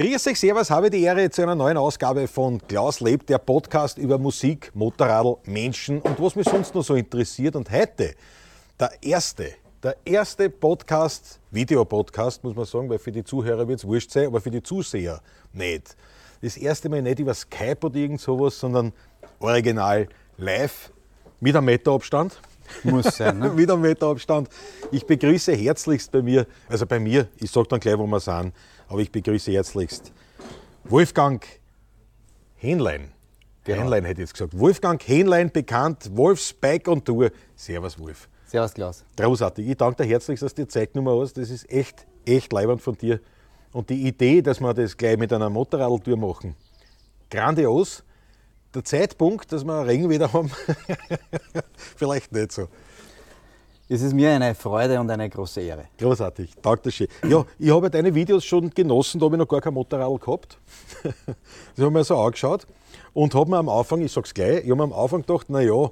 Grüß euch, Servus, habe die Ehre zu einer neuen Ausgabe von Klaus lebt, der Podcast über Musik, Motorradl, Menschen und was mich sonst noch so interessiert. Und heute der erste, der erste Podcast, Videopodcast, muss man sagen, weil für die Zuhörer wird es wurscht sein, aber für die Zuseher nicht. Das erste Mal nicht über Skype oder irgend sowas, sondern original live mit einem Meterabstand. Muss sein, ne? mit einem Meterabstand. Ich begrüße herzlichst bei mir, also bei mir, ich sage dann gleich, wo wir sind, aber ich begrüße herzlichst Wolfgang Hähnlein. Genau. Hähnlein hätte ich jetzt gesagt. Wolfgang Hähnlein, bekannt, Wolfs Bike und Tour. Servus, Wolf. Servus, Klaus. Großartig. Ich danke dir herzlichst, dass du die Zeit genommen hast. Das ist echt, echt leibend von dir. Und die Idee, dass wir das gleich mit einer Motorradtour machen, grandios. Der Zeitpunkt, dass wir Regen wieder haben, vielleicht nicht so. Es ist mir eine Freude und eine große Ehre. Großartig, danke schön. Ja, ich habe deine Videos schon genossen, da habe ich noch gar kein Motorrad gehabt. Das habe ich mir so angeschaut und habe mir am Anfang, ich sag's gleich, ich habe mir am Anfang gedacht, naja,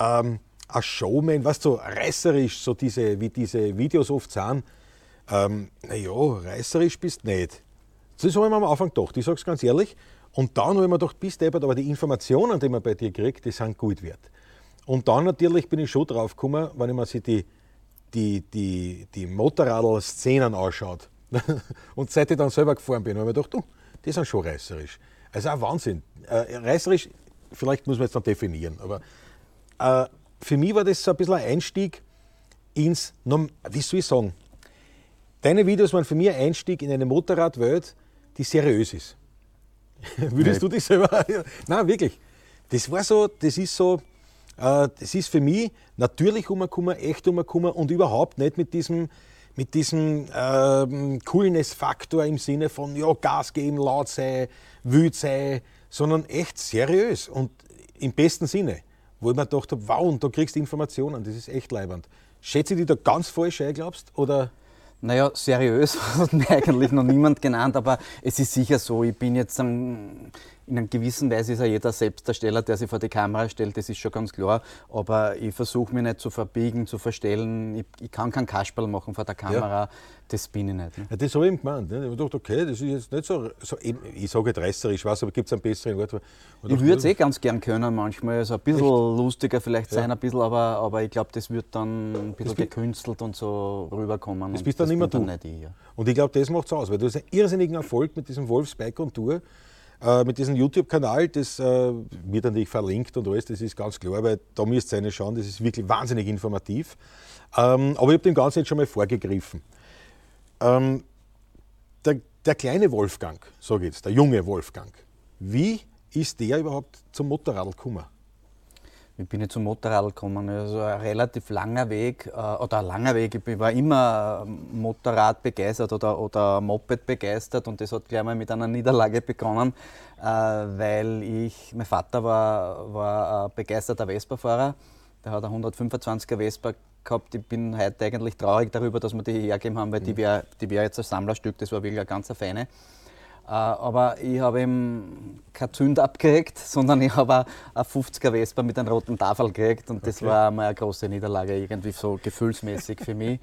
ähm, ein Showman, weißt du, so reißerisch, so diese, wie diese Videos oft sind, ähm, naja, reißerisch bist du nicht. Das habe ich mir am Anfang gedacht, ich sag's ganz ehrlich. Und dann habe ich mir gedacht, bist du aber die Informationen, die man bei dir kriegt, die sind gut wert. Und dann natürlich bin ich schon drauf gekommen, wenn ich mir sich die, die, die, die Motorradl-Szenen anschaut. und seit ich dann selber gefahren bin, habe ich mir gedacht, du, die sind schon reißerisch. Also auch Wahnsinn. Äh, reißerisch, vielleicht muss man jetzt noch definieren, aber äh, für mich war das so ein bisschen ein Einstieg ins, wie soll ich sagen, deine Videos waren für mich ein Einstieg in eine Motorradwelt, die seriös ist. Würdest du dich selber? Nein, wirklich. Das war so, das ist so, das ist für mich natürlich umgekommen, echt umgekommen und überhaupt nicht mit diesem, mit diesem ähm, Coolness-Faktor im Sinne von ja, Gas geben, laut sein, wütend sein, sondern echt seriös und im besten Sinne. Wo ich mir gedacht habe, wow, und da kriegst du Informationen, das ist echt leibend. Schätze ich dich da ganz falsch ein, glaubst oder? Naja, seriös hat mir eigentlich noch niemand genannt, aber es ist sicher so, ich bin jetzt in einer gewissen Weise ist ja jeder Selbstdarsteller, der sich vor die Kamera stellt, das ist schon ganz klar. Aber ich versuche mich nicht zu verbiegen, zu verstellen. Ich, ich kann keinen Kasperl machen vor der Kamera. Das bin ich nicht. Ne? Ja, das habe ich ihm gemeint. Ne? Ich habe gedacht, okay, das ist jetzt nicht so, so ich sage jetzt reißerisch, was, aber gibt es einen besseren Wort? Ich, würde es eh ganz gern können manchmal. Also ein bisschen Echt? lustiger vielleicht ja. sein, ein bisschen, aber, aber ich glaube, das wird dann ein bisschen gekünstelt und so rüberkommen. Das bist dann immer du. Nicht ich, ja. Und ich glaube, das macht es aus, weil du hast einen irrsinnigen Erfolg mit diesem Wolfs Bike und Tour äh, mit diesem YouTube-Kanal, das äh, wird natürlich verlinkt und alles, das ist ganz klar, weil da müsst ihr eine schauen, das ist wirklich wahnsinnig informativ. Ähm, aber ich habe dem Ganzen jetzt schon mal vorgegriffen. Ähm, der, der kleine Wolfgang, so geht's, der junge Wolfgang, wie ist der überhaupt zum Motorrad gekommen? Wie bin ich zum Motorrad gekommen? Also ein relativ langer Weg, äh, oder ein langer Weg. Ich war immer Motorrad begeistert oder, oder Moped begeistert und das hat gleich mal mit einer Niederlage begonnen, äh, weil ich, mein Vater war, war ein begeisterter Vespa-Fahrer. Der hat eine 125er Vespa gehabt. Ich bin heute eigentlich traurig darüber, dass wir die hergegeben haben, weil die mhm. wäre die wär jetzt ein Sammlerstück, das war wirklich eine ganz feine. Äh, aber ich habe ihm kein Zünd abgekriegt, sondern ich habe eine 50er Vespa mit einem roten Tafel gekriegt und das okay. war mal eine große Niederlage, irgendwie so gefühlsmäßig für mich.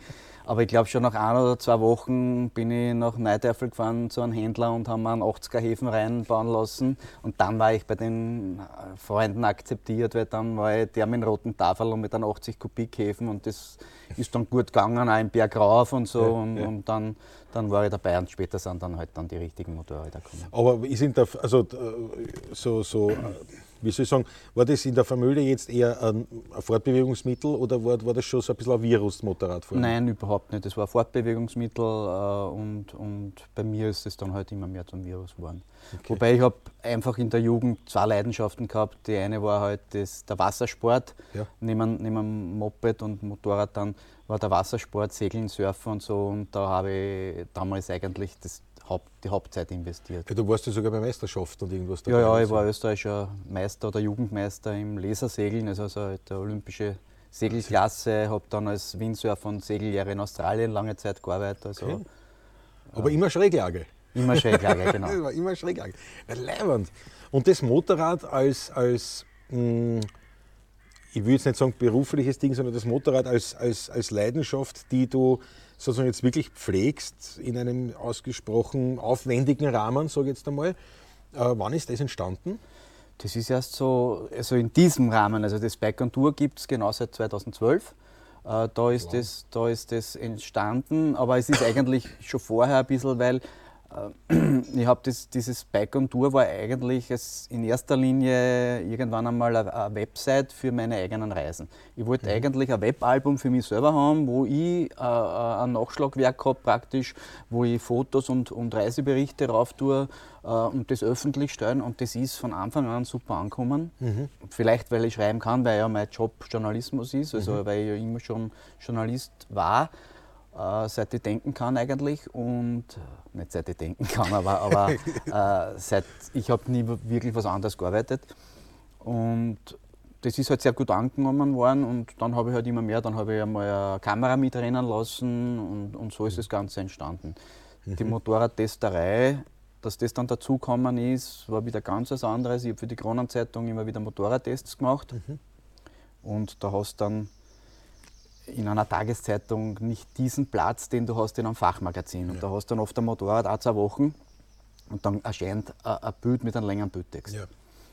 Aber ich glaube schon nach ein oder zwei Wochen bin ich nach Neudörfel gefahren zu einem Händler und haben einen 80er Häfen reinbauen lassen. Und dann war ich bei den Freunden akzeptiert, weil dann war ich der mit dem roten Tafel und mit einem 80 Kubik Häfen und das ist dann gut gegangen, auch im Berg rauf und so. Ja, und, ja. und dann, dann war ich dabei und später sind dann halt dann die richtigen Motorräder gekommen. Aber sind da, also äh, so, so äh, wie soll ich sagen, war das in der Familie jetzt eher ein Fortbewegungsmittel oder war, war das schon so ein bisschen ein Virus, Motorradfahren? Nein, überhaupt nicht. Das war ein Fortbewegungsmittel äh, und, und bei mir ist es dann halt immer mehr zum Virus geworden. Okay. Wobei ich habe einfach in der Jugend zwei Leidenschaften gehabt. Die eine war halt das, der Wassersport, ja. neben, neben Moped und Motorrad dann war der Wassersport, Segeln, Surfen und so. Und da habe ich damals eigentlich das Haupt, die Hauptzeit investiert. Ja, du warst ja sogar bei Meisterschaften und irgendwas dabei. Ja, ja, ich war österreichischer Meister oder Jugendmeister im Lasersegeln, also, also der olympische Segelklasse, habe dann als Windsurfer und Segellehrer in Australien lange Zeit gearbeitet. Also, okay. Aber immer Schräglage. Immer Schräglage, genau. immer Schräglage. Leibend. Und das Motorrad als, als mh, hm, ich will jetzt nicht sagen berufliches Ding, sondern das Motorrad als, als, als Leidenschaft, die du sozusagen jetzt wirklich pflegst in einem ausgesprochen aufwendigen Rahmen, sage ich jetzt einmal. Äh, wann ist das entstanden? Das ist erst so, also in diesem Rahmen, also das Bike on Tour gibt es genau seit 2012. Äh, da, ist wow. das, da ist das entstanden, aber es ist eigentlich schon vorher ein bisschen, weil ich habe dieses Bike on Tour war eigentlich in erster Linie irgendwann einmal eine, Website für meine eigenen Reisen. Ich wollte mhm. eigentlich ein Webalbum für mich selber haben, wo ich äh, ein Nachschlagwerk habe praktisch, wo ich Fotos und, und Reiseberichte rauf tue äh, und das öffentlich stellen und das ist von Anfang an super angekommen. Mhm. Vielleicht, weil ich schreiben kann, weil ja mein Job Journalismus ist, also mhm. weil ich ja immer schon Journalist war äh, seit ich denken kann eigentlich und äh, nicht seit ich denken kann, aber, aber äh, seit ich habe nie wirklich was anderes gearbeitet und das ist halt sehr gut angenommen worden und dann habe ich halt immer mehr, dann habe ich einmal eine Kamera mitrennen lassen und, und so ist das Ganze entstanden. Mhm. Die Motorradtesterei, dass das dann dazugekommen ist, war wieder ganz was anderes. Ich habe für die Kronenzeitung immer wieder Motorradtests gemacht mhm. und da hast dann in einer Tageszeitung nicht diesen Platz, den du hast in einem Fachmagazin. Und ja. da hast du dann oft ein Motorrad auch zwei Wochen und dann erscheint ein Bild mit einem längeren Bildtext. Ja.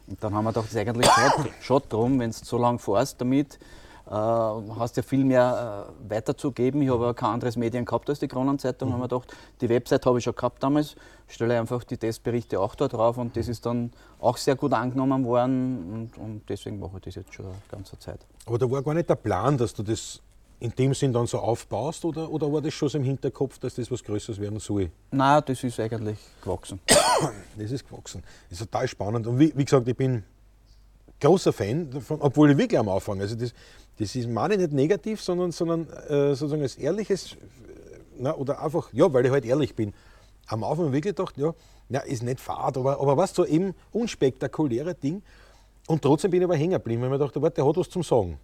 Und dann haben wir gedacht, das ist eigentlich schon drum, wenn du so lange fährst damit, äh, hast ja viel mehr äh, weiterzugeben. Ich habe ja kein anderes Medien gehabt als die Kronenzeitung. Mhm. haben wir gedacht, die Website habe ich schon gehabt damals, stelle einfach die Testberichte auch da drauf und das ist dann auch sehr gut angenommen worden und, und deswegen mache ich das jetzt schon eine ganze Zeit. Aber da war gar nicht der Plan, dass du das in dem Sinn dann so aufbaust oder, oder war das schon so im Hinterkopf, dass das was Größeres werden soll? Nein, das ist eigentlich gewachsen. das ist gewachsen. Das ist total spannend. Und wie, wie gesagt, ich bin großer Fan davon, obwohl ich wirklich am Anfang, also das, das ist meine nicht negativ, sondern, sondern äh, sozusagen als ehrliches, na, oder einfach, ja, weil ich halt ehrlich bin. Am Anfang wirklich gedacht, ja, ja ist nicht fad, aber, aber was so eben unspektakuläre Ding. Und trotzdem bin ich aber hängen geblieben, weil ich mir dachte, warte, der hat was zum Sagen.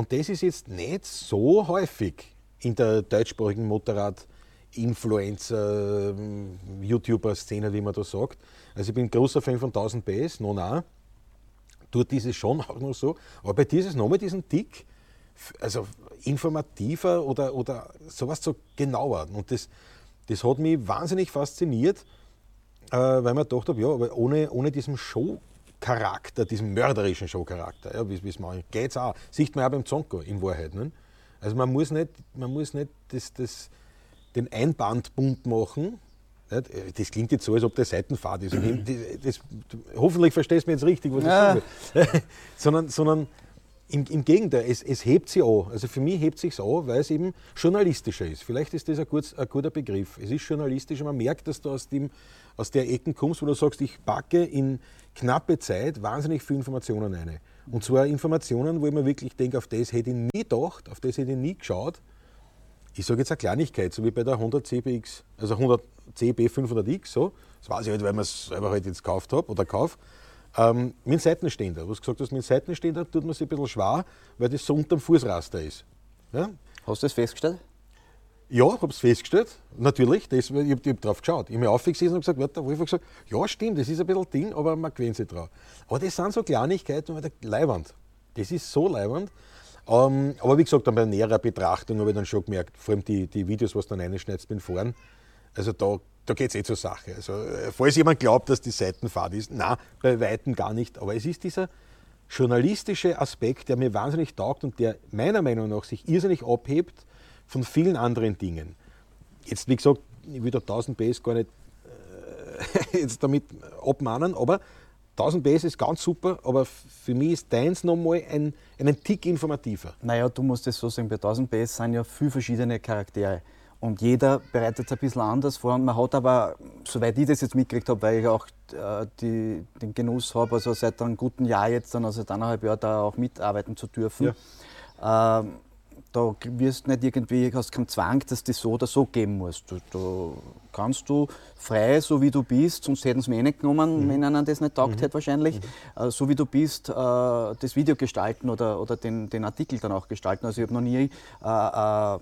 Und das ist jetzt nicht so häufig in der deutschsprachigen Motorrad-Influencer, YouTuber-Szene, wie man da sagt. Also ich bin großer Fan von 1000 PS, no na. Dort ist schon auch noch so. Aber bei dir ist es nochmal diesen Tick, also informativer oder, oder sowas so genauer. Und das, das hat mich wahnsinnig fasziniert, äh, weil man gedacht habe, ja, aber ohne, ohne diesen Show Charakter, diesem mörderischen Showcharakter, ja, wie es man geht auch. Sieht man auch beim Zonko in Wahrheit. Ne? Also man muss nicht, man muss nicht das, das, den Einband bunt machen. Nicht? Das klingt jetzt so, als ob der Seitenfahrt ist. Das, hoffentlich verstehst du mir jetzt richtig, was ja. ich sage. sondern, sondern im, im Gegenteil, es, es, hebt sie an. Also für mich hebt sich an, weil es eben journalistischer ist. Vielleicht ist das ein, gut, ein guter Begriff. Es ist journalistischer. Man merkt, dass du aus, dem, aus der Ecken kommst, wo du sagst, ich packe in knappe Zeit wahnsinnig viele Informationen rein. Und zwar Informationen, wo ich mir wirklich denke, auf das hätte ich nie gedacht, auf das hätte ich nie geschaut. Ich sage jetzt eine Kleinigkeit, so wie bei der 100 CBX, also 100 CB 500X, so. Das weiß ich halt, weil man es selber halt jetzt gekauft habe oder kaufe. Ähm, mit dem Seitenständer, was gesagt hast, mit dem Seitenständer tut man sich ein bisschen schwer, weil das so unter dem Fußraster ist. Ja? Hast du das festgestellt? Ja, ich habe es festgestellt, natürlich. Das, ich habe hab drauf geschaut. Ich habe mich aufgesessen und gesagt, warte, wo ich gesagt, ja, stimmt, das ist ein bisschen Ding, aber man gewöhnt sich drauf. Aber das sind so Kleinigkeiten, und Leiwand. Das ist so leiwand. Ähm, aber wie gesagt, dann bei näherer Betrachtung habe ich dann schon gemerkt, vor allem die, die Videos, was du dann reinschneidest beim Fahren, also da, da geht es eh zur Sache. Also, äh, falls jemand glaubt, dass die Seitenfahrt ist, na, bei Weitem gar nicht. Aber es ist dieser journalistische Aspekt, der mir wahnsinnig taugt und der meiner Meinung nach sich irrsinnig abhebt von vielen anderen Dingen. Jetzt, wie gesagt, ich will da 1000 PS gar nicht äh, jetzt damit abmahnen, aber 1000 PS ist ganz super, aber für mich ist deins nochmal ein, einen Tick informativer. Naja, du musst es so sagen, bei 1000 PS sind ja viele verschiedene Charaktere. Und jeder bereitet es ein bisschen anders vor. Und man hat aber, soweit ich das jetzt mitgekriegt habe, weil ich auch äh, die, den Genuss habe, also seit einem guten Jahr jetzt, dann, also seit eineinhalb Jahren da auch mitarbeiten zu dürfen, ja. ähm, da wirst nicht irgendwie, hast keinen Zwang, dass das so oder so geben musst. Du, du kannst du frei, so wie du bist, sonst hätten sie mich eh nicht genommen, mhm. wenn ihnen das nicht taugt mhm. hätte wahrscheinlich, mhm. äh, so wie du bist, äh, das Video gestalten oder, oder den, den Artikel dann auch gestalten. Also ich habe noch nie äh, äh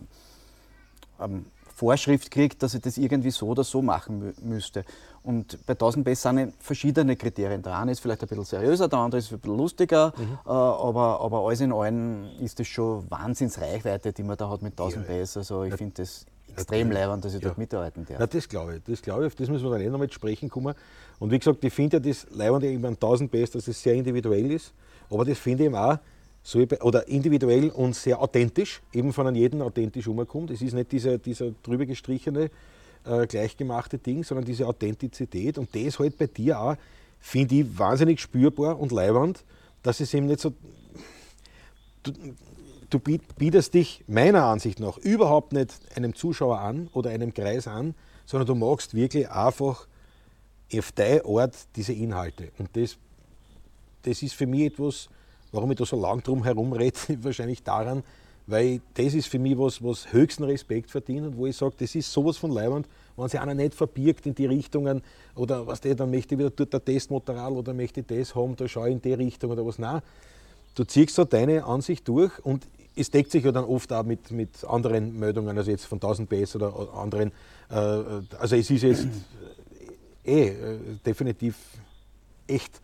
ähm, Vorschrift gekriegt, dass ich das irgendwie so oder so machen müsste. Und bei 1000 Bass sind verschiedene Kriterien. Der eine ist vielleicht ein bisschen seriöser, der andere ist ein bisschen lustiger, mhm. äh, aber, aber alles in allem ist das schon Wahnsinnsreichweite, die man da hat mit 1000 ja, Bass. Also ich finde das extrem leibend, dass ich Ja. dort mitarbeiten darf. Na, das glaube ich. Das glaube ich, auf das müssen wir dann eh noch mit sprechen kommen. Und wie gesagt, ich finde ja das Leibende eben an 1000 PS, dass es sehr individuell ist. Aber das finde ich eben auch, so oder individuell und sehr authentisch, eben von einem jeden authentisch umkommt. Es ist nicht dieser, dieser drüber gestrichene, äh, gleichgemachte Ding, sondern diese Authentizität. Und das halt bei dir auch, finde ich, wahnsinnig spürbar und leibend, dass es eben nicht so du biet- bietest dich meiner Ansicht nach überhaupt nicht einem Zuschauer an oder einem Kreis an, sondern du machst wirklich einfach auf dein Ort diese Inhalte. Und das, das ist für mich etwas, warum ich da so lang drum herum rede, wahrscheinlich daran, weil das ist für mich was, was höchsten Respekt verdient und wo ich sage, das ist sowas von leibend, wenn sich einer nicht verbirgt in die Richtungen oder was der, dann möchte ich wieder dort ein Testmaterial oder möchte ich das haben, da schaue ich in die Richtung oder was. Nein, du ziehst so deine Ansicht durch und es deckt sich ja dann oft auch mit, mit anderen Meldungen, also jetzt von 1000 PS oder anderen. Äh, also es ist jetzt eh äh, definitiv echt.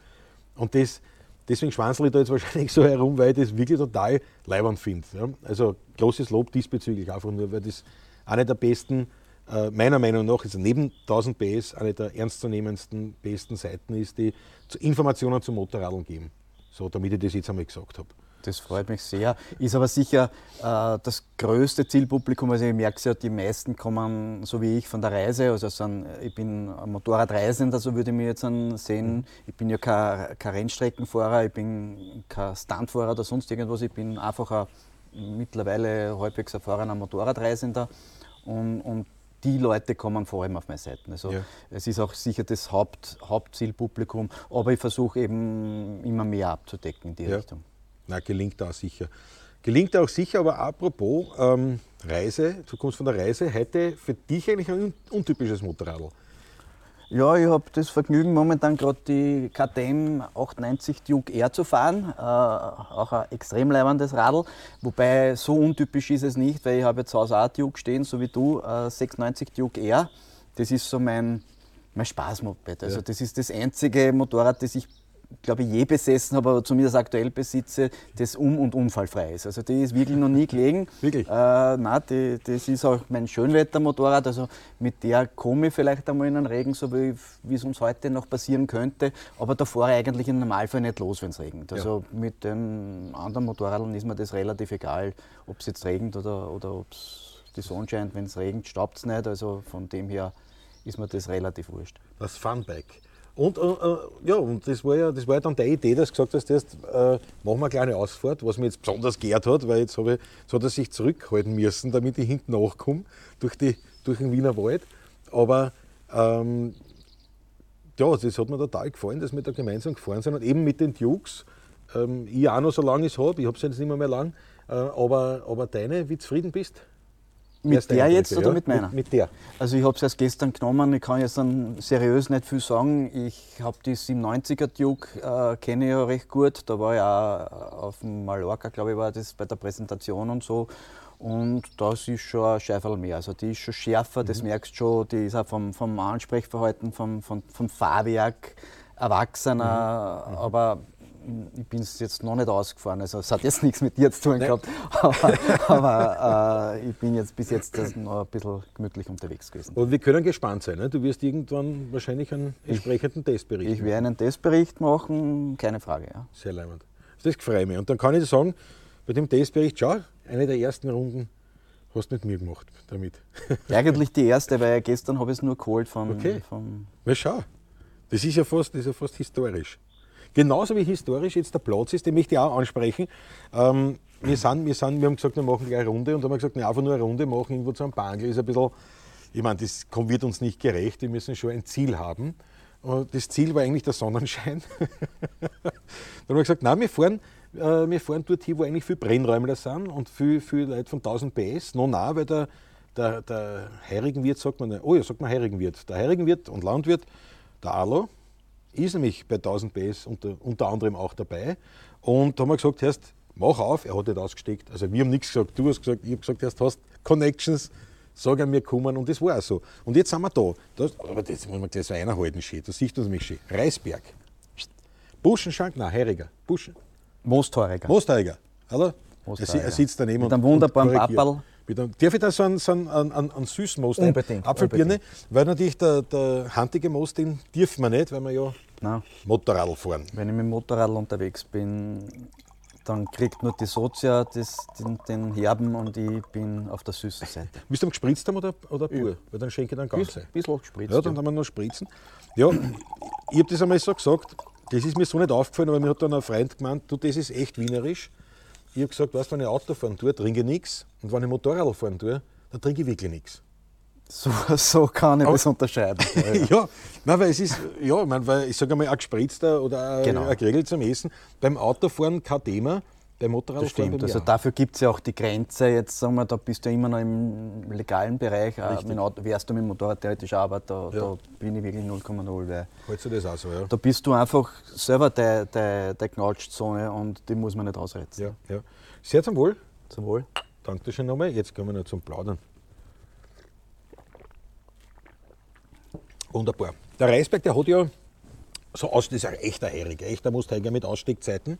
Und das, deswegen schwanzel ich da jetzt wahrscheinlich so herum, weil ich das wirklich total leibend finde. Ja? Also großes Lob diesbezüglich, einfach nur, weil das eine der besten, äh, meiner Meinung nach, ist neben 1000 PS eine der ernstzunehmendsten, besten Seiten ist, die zu Informationen zum Motorradl geben. So, damit ich das jetzt einmal gesagt habe. Das freut mich sehr. Ist aber sicher äh, das größte Zielpublikum. Also ich merke es ja, die meisten kommen, so wie ich, von der Reise. Also sind, ich bin ein Motorradreisender, so würde ich mich jetzt sehen. Ich bin ja kein, kein Rennstreckenfahrer, ich bin kein Stuntfahrer oder sonst irgendwas. Ich bin einfach ein mittlerweile halbwegs erfahrener Motorradreisender. Und, und die Leute kommen vor allem auf meine Seiten. Also Ja. es ist auch sicher das Haupt, Hauptzielpublikum, aber ich versuche eben immer mehr abzudecken in die Ja. Richtung. Na, gelingt auch sicher. Gelingt auch sicher, aber apropos ähm, Reise, du kommst von der Reise, heute für dich eigentlich ein un- untypisches Motorradl. Ja, ich habe das Vergnügen, momentan gerade die KTM 890 Duke R zu fahren. Äh, auch ein extrem leibendes Radl. Wobei so untypisch ist es nicht, weil ich habe jetzt zu Hause auch Duke stehen, so wie du, äh, 690 Duke R. Das ist so mein, mein Spaßmoped. Also Ja. das ist das einzige Motorrad, das ich glaube ich, je besessen habe, aber zumindest aktuell besitze, das um- und unfallfrei ist. Also die ist wirklich noch nie gelegen. Wirklich? Äh, nein, die, das ist auch mein Schönwettermotorrad. Also mit der komme ich vielleicht einmal in den Regen, so wie wie es uns heute noch passieren könnte. Aber da fahre ich eigentlich im Normalfall nicht los, wenn es regnet. Also mit den anderen Motorradern ist mir das relativ egal, ob es jetzt regnet oder, oder ob die Sonne scheint. Wenn es regnet, staubt es nicht. Also von dem her ist mir das relativ wurscht. Das Funbike. Und, äh, äh, ja, und das war ja, das war ja dann deine Idee, dass du gesagt hast, erst, äh, machen wir eine kleine Ausfahrt, was mir jetzt besonders geehrt hat, weil jetzt, ich, jetzt hat er sich zurückhalten müssen, damit ich hinten nachkomme durch, die, durch den Wiener Wald. Aber ähm, ja, das hat mir total gefallen, dass wir da gemeinsam gefahren sind und eben mit den Dukes. Ähm, ich auch noch so lange es habe, ich habe es jetzt nicht mehr, mehr lang, äh, aber, aber deine, wie zufrieden bist? Mit der Eindrücke, jetzt oder ja? mit meiner? Mit, mit der. Also ich habe es erst gestern genommen, ich kann jetzt dann seriös nicht viel sagen. Ich habe die 97er Duke, äh, kenne ich ja recht gut. Da war ich auch auf dem Mallorca, glaube ich, war das bei der Präsentation und so. Und das ist schon ein Scheiferl mehr. Also die ist schon schärfer, das merkst du schon. Die ist auch vom, vom Ansprechverhalten, vom, vom, vom Fahrwerk erwachsener. Aber ich bin es jetzt noch nicht ausgefahren, also es hat jetzt nichts mit dir zu tun gehabt. Aber, aber äh, ich bin jetzt bis jetzt noch ein bisschen gemütlich unterwegs gewesen. Und wir können gespannt sein. Ne? Du wirst irgendwann wahrscheinlich einen entsprechenden Testbericht Ich werde einen Testbericht machen, keine Frage. Ja. Sehr leibend. Das freut mich. Und dann kann ich dir sagen, bei dem Testbericht, schau, eine der ersten Runden hast du mit mir gemacht damit. Eigentlich die erste, weil gestern habe ich es nur geholt von, Okay. von Na schau, das ist ja fast, das ist ja fast historisch. Genauso wie historisch jetzt der Platz ist, den möchte ich auch ansprechen. Ähm, wir, sind, wir, sind, wir haben gesagt, wir machen gleich eine Runde und haben gesagt, na, einfach nur eine Runde machen, irgendwo zu einem Bangel ist ein bisschen, ich meine, das wird uns nicht gerecht, wir müssen schon ein Ziel haben. Und das Ziel war eigentlich der Sonnenschein. Dann haben wir gesagt, nein, wir fahren, äh, wir fahren dort hin, wo eigentlich viele Brennräumler sind und viele, viele Leute von 1000 PS. Noch nah, weil der, der, der Heirigenwirt, sagt man, oh ja, sagt man Heirigenwirt. Der Heirigenwirt und Landwirt, der Alo, ist nämlich bei 1000 PS unter, unter anderem auch dabei. Und da haben wir gesagt, erst mach auf, er hat nicht ausgesteckt. Also wir haben nichts gesagt, du hast gesagt, ich habe gesagt, erst hast Connections, sag an mir kommen und das war auch so. Und jetzt sind wir da. Das, aber das muss man gleich so einhalten, schön. Das sieht uns nämlich schön. Reisberg. Buschenschank, nein, Heiriger. Buschen. Moosthoriger. Mosteiger, oder? Er, Moosteiger. er sitzt daneben Mit und einem wunderbaren. Papperl. Darf ich da so einen, so einen, einen, einen süßen Most Unbedingt, Apfelbirne? Weil natürlich der, der handige Most, den dürfen wir nicht, weil wir ja Nein. Motorrad fahren. Wenn ich mit dem Motorrad unterwegs bin, dann kriegt nur die Sozia das, den, den Herben und ich bin auf der süßen Seite. Willst du am gespritzt haben oder, oder pur? Weil dann schenke ich dann ganz. Ein bisschen gespritzt. Ja, dann haben wir noch spritzen. Ja, ich habe das einmal so gesagt, das ist mir so nicht aufgefallen, aber mir hat dann ein Freund gemeint, du, das ist echt wienerisch. Ich habe gesagt, weißt, wenn ich Auto fahren tue, trinke ich nichts. Und wenn ich Motorrad fahren tue, dann trinke ich wirklich nichts. So, so kann ich Aber- das unterscheiden. Ja, ja. Ja, nein, weil es ist, ja, ich, mein, weil ich sage einmal, ein gespritzter oder ein, Genau. ein Grill zum Essen. Beim Autofahren kein Thema, beim Motorradfahren Das stimmt. Also dafür gibt es ja auch die Grenze. Jetzt sagen wir, da bist du immer noch im legalen Bereich. Äh, Mit Auto, wärst du mit dem Motorrad theoretisch aber da, Ja. da bin ich wirklich 0,0. Weil Hältst du das auch so, ja? da bist du einfach selber der, der, der Knautschzone und die muss man nicht ausreizen. Ja, ja. Sehr zum Wohl. Zum Wohl. Dankeschön nochmal. Jetzt kommen wir noch zum Plaudern. Wunderbar. Der Reisberg, der hat ja so aus, das ist ein echter Herig, echt, da musst du eigentlich mit Ausstiegzeiten.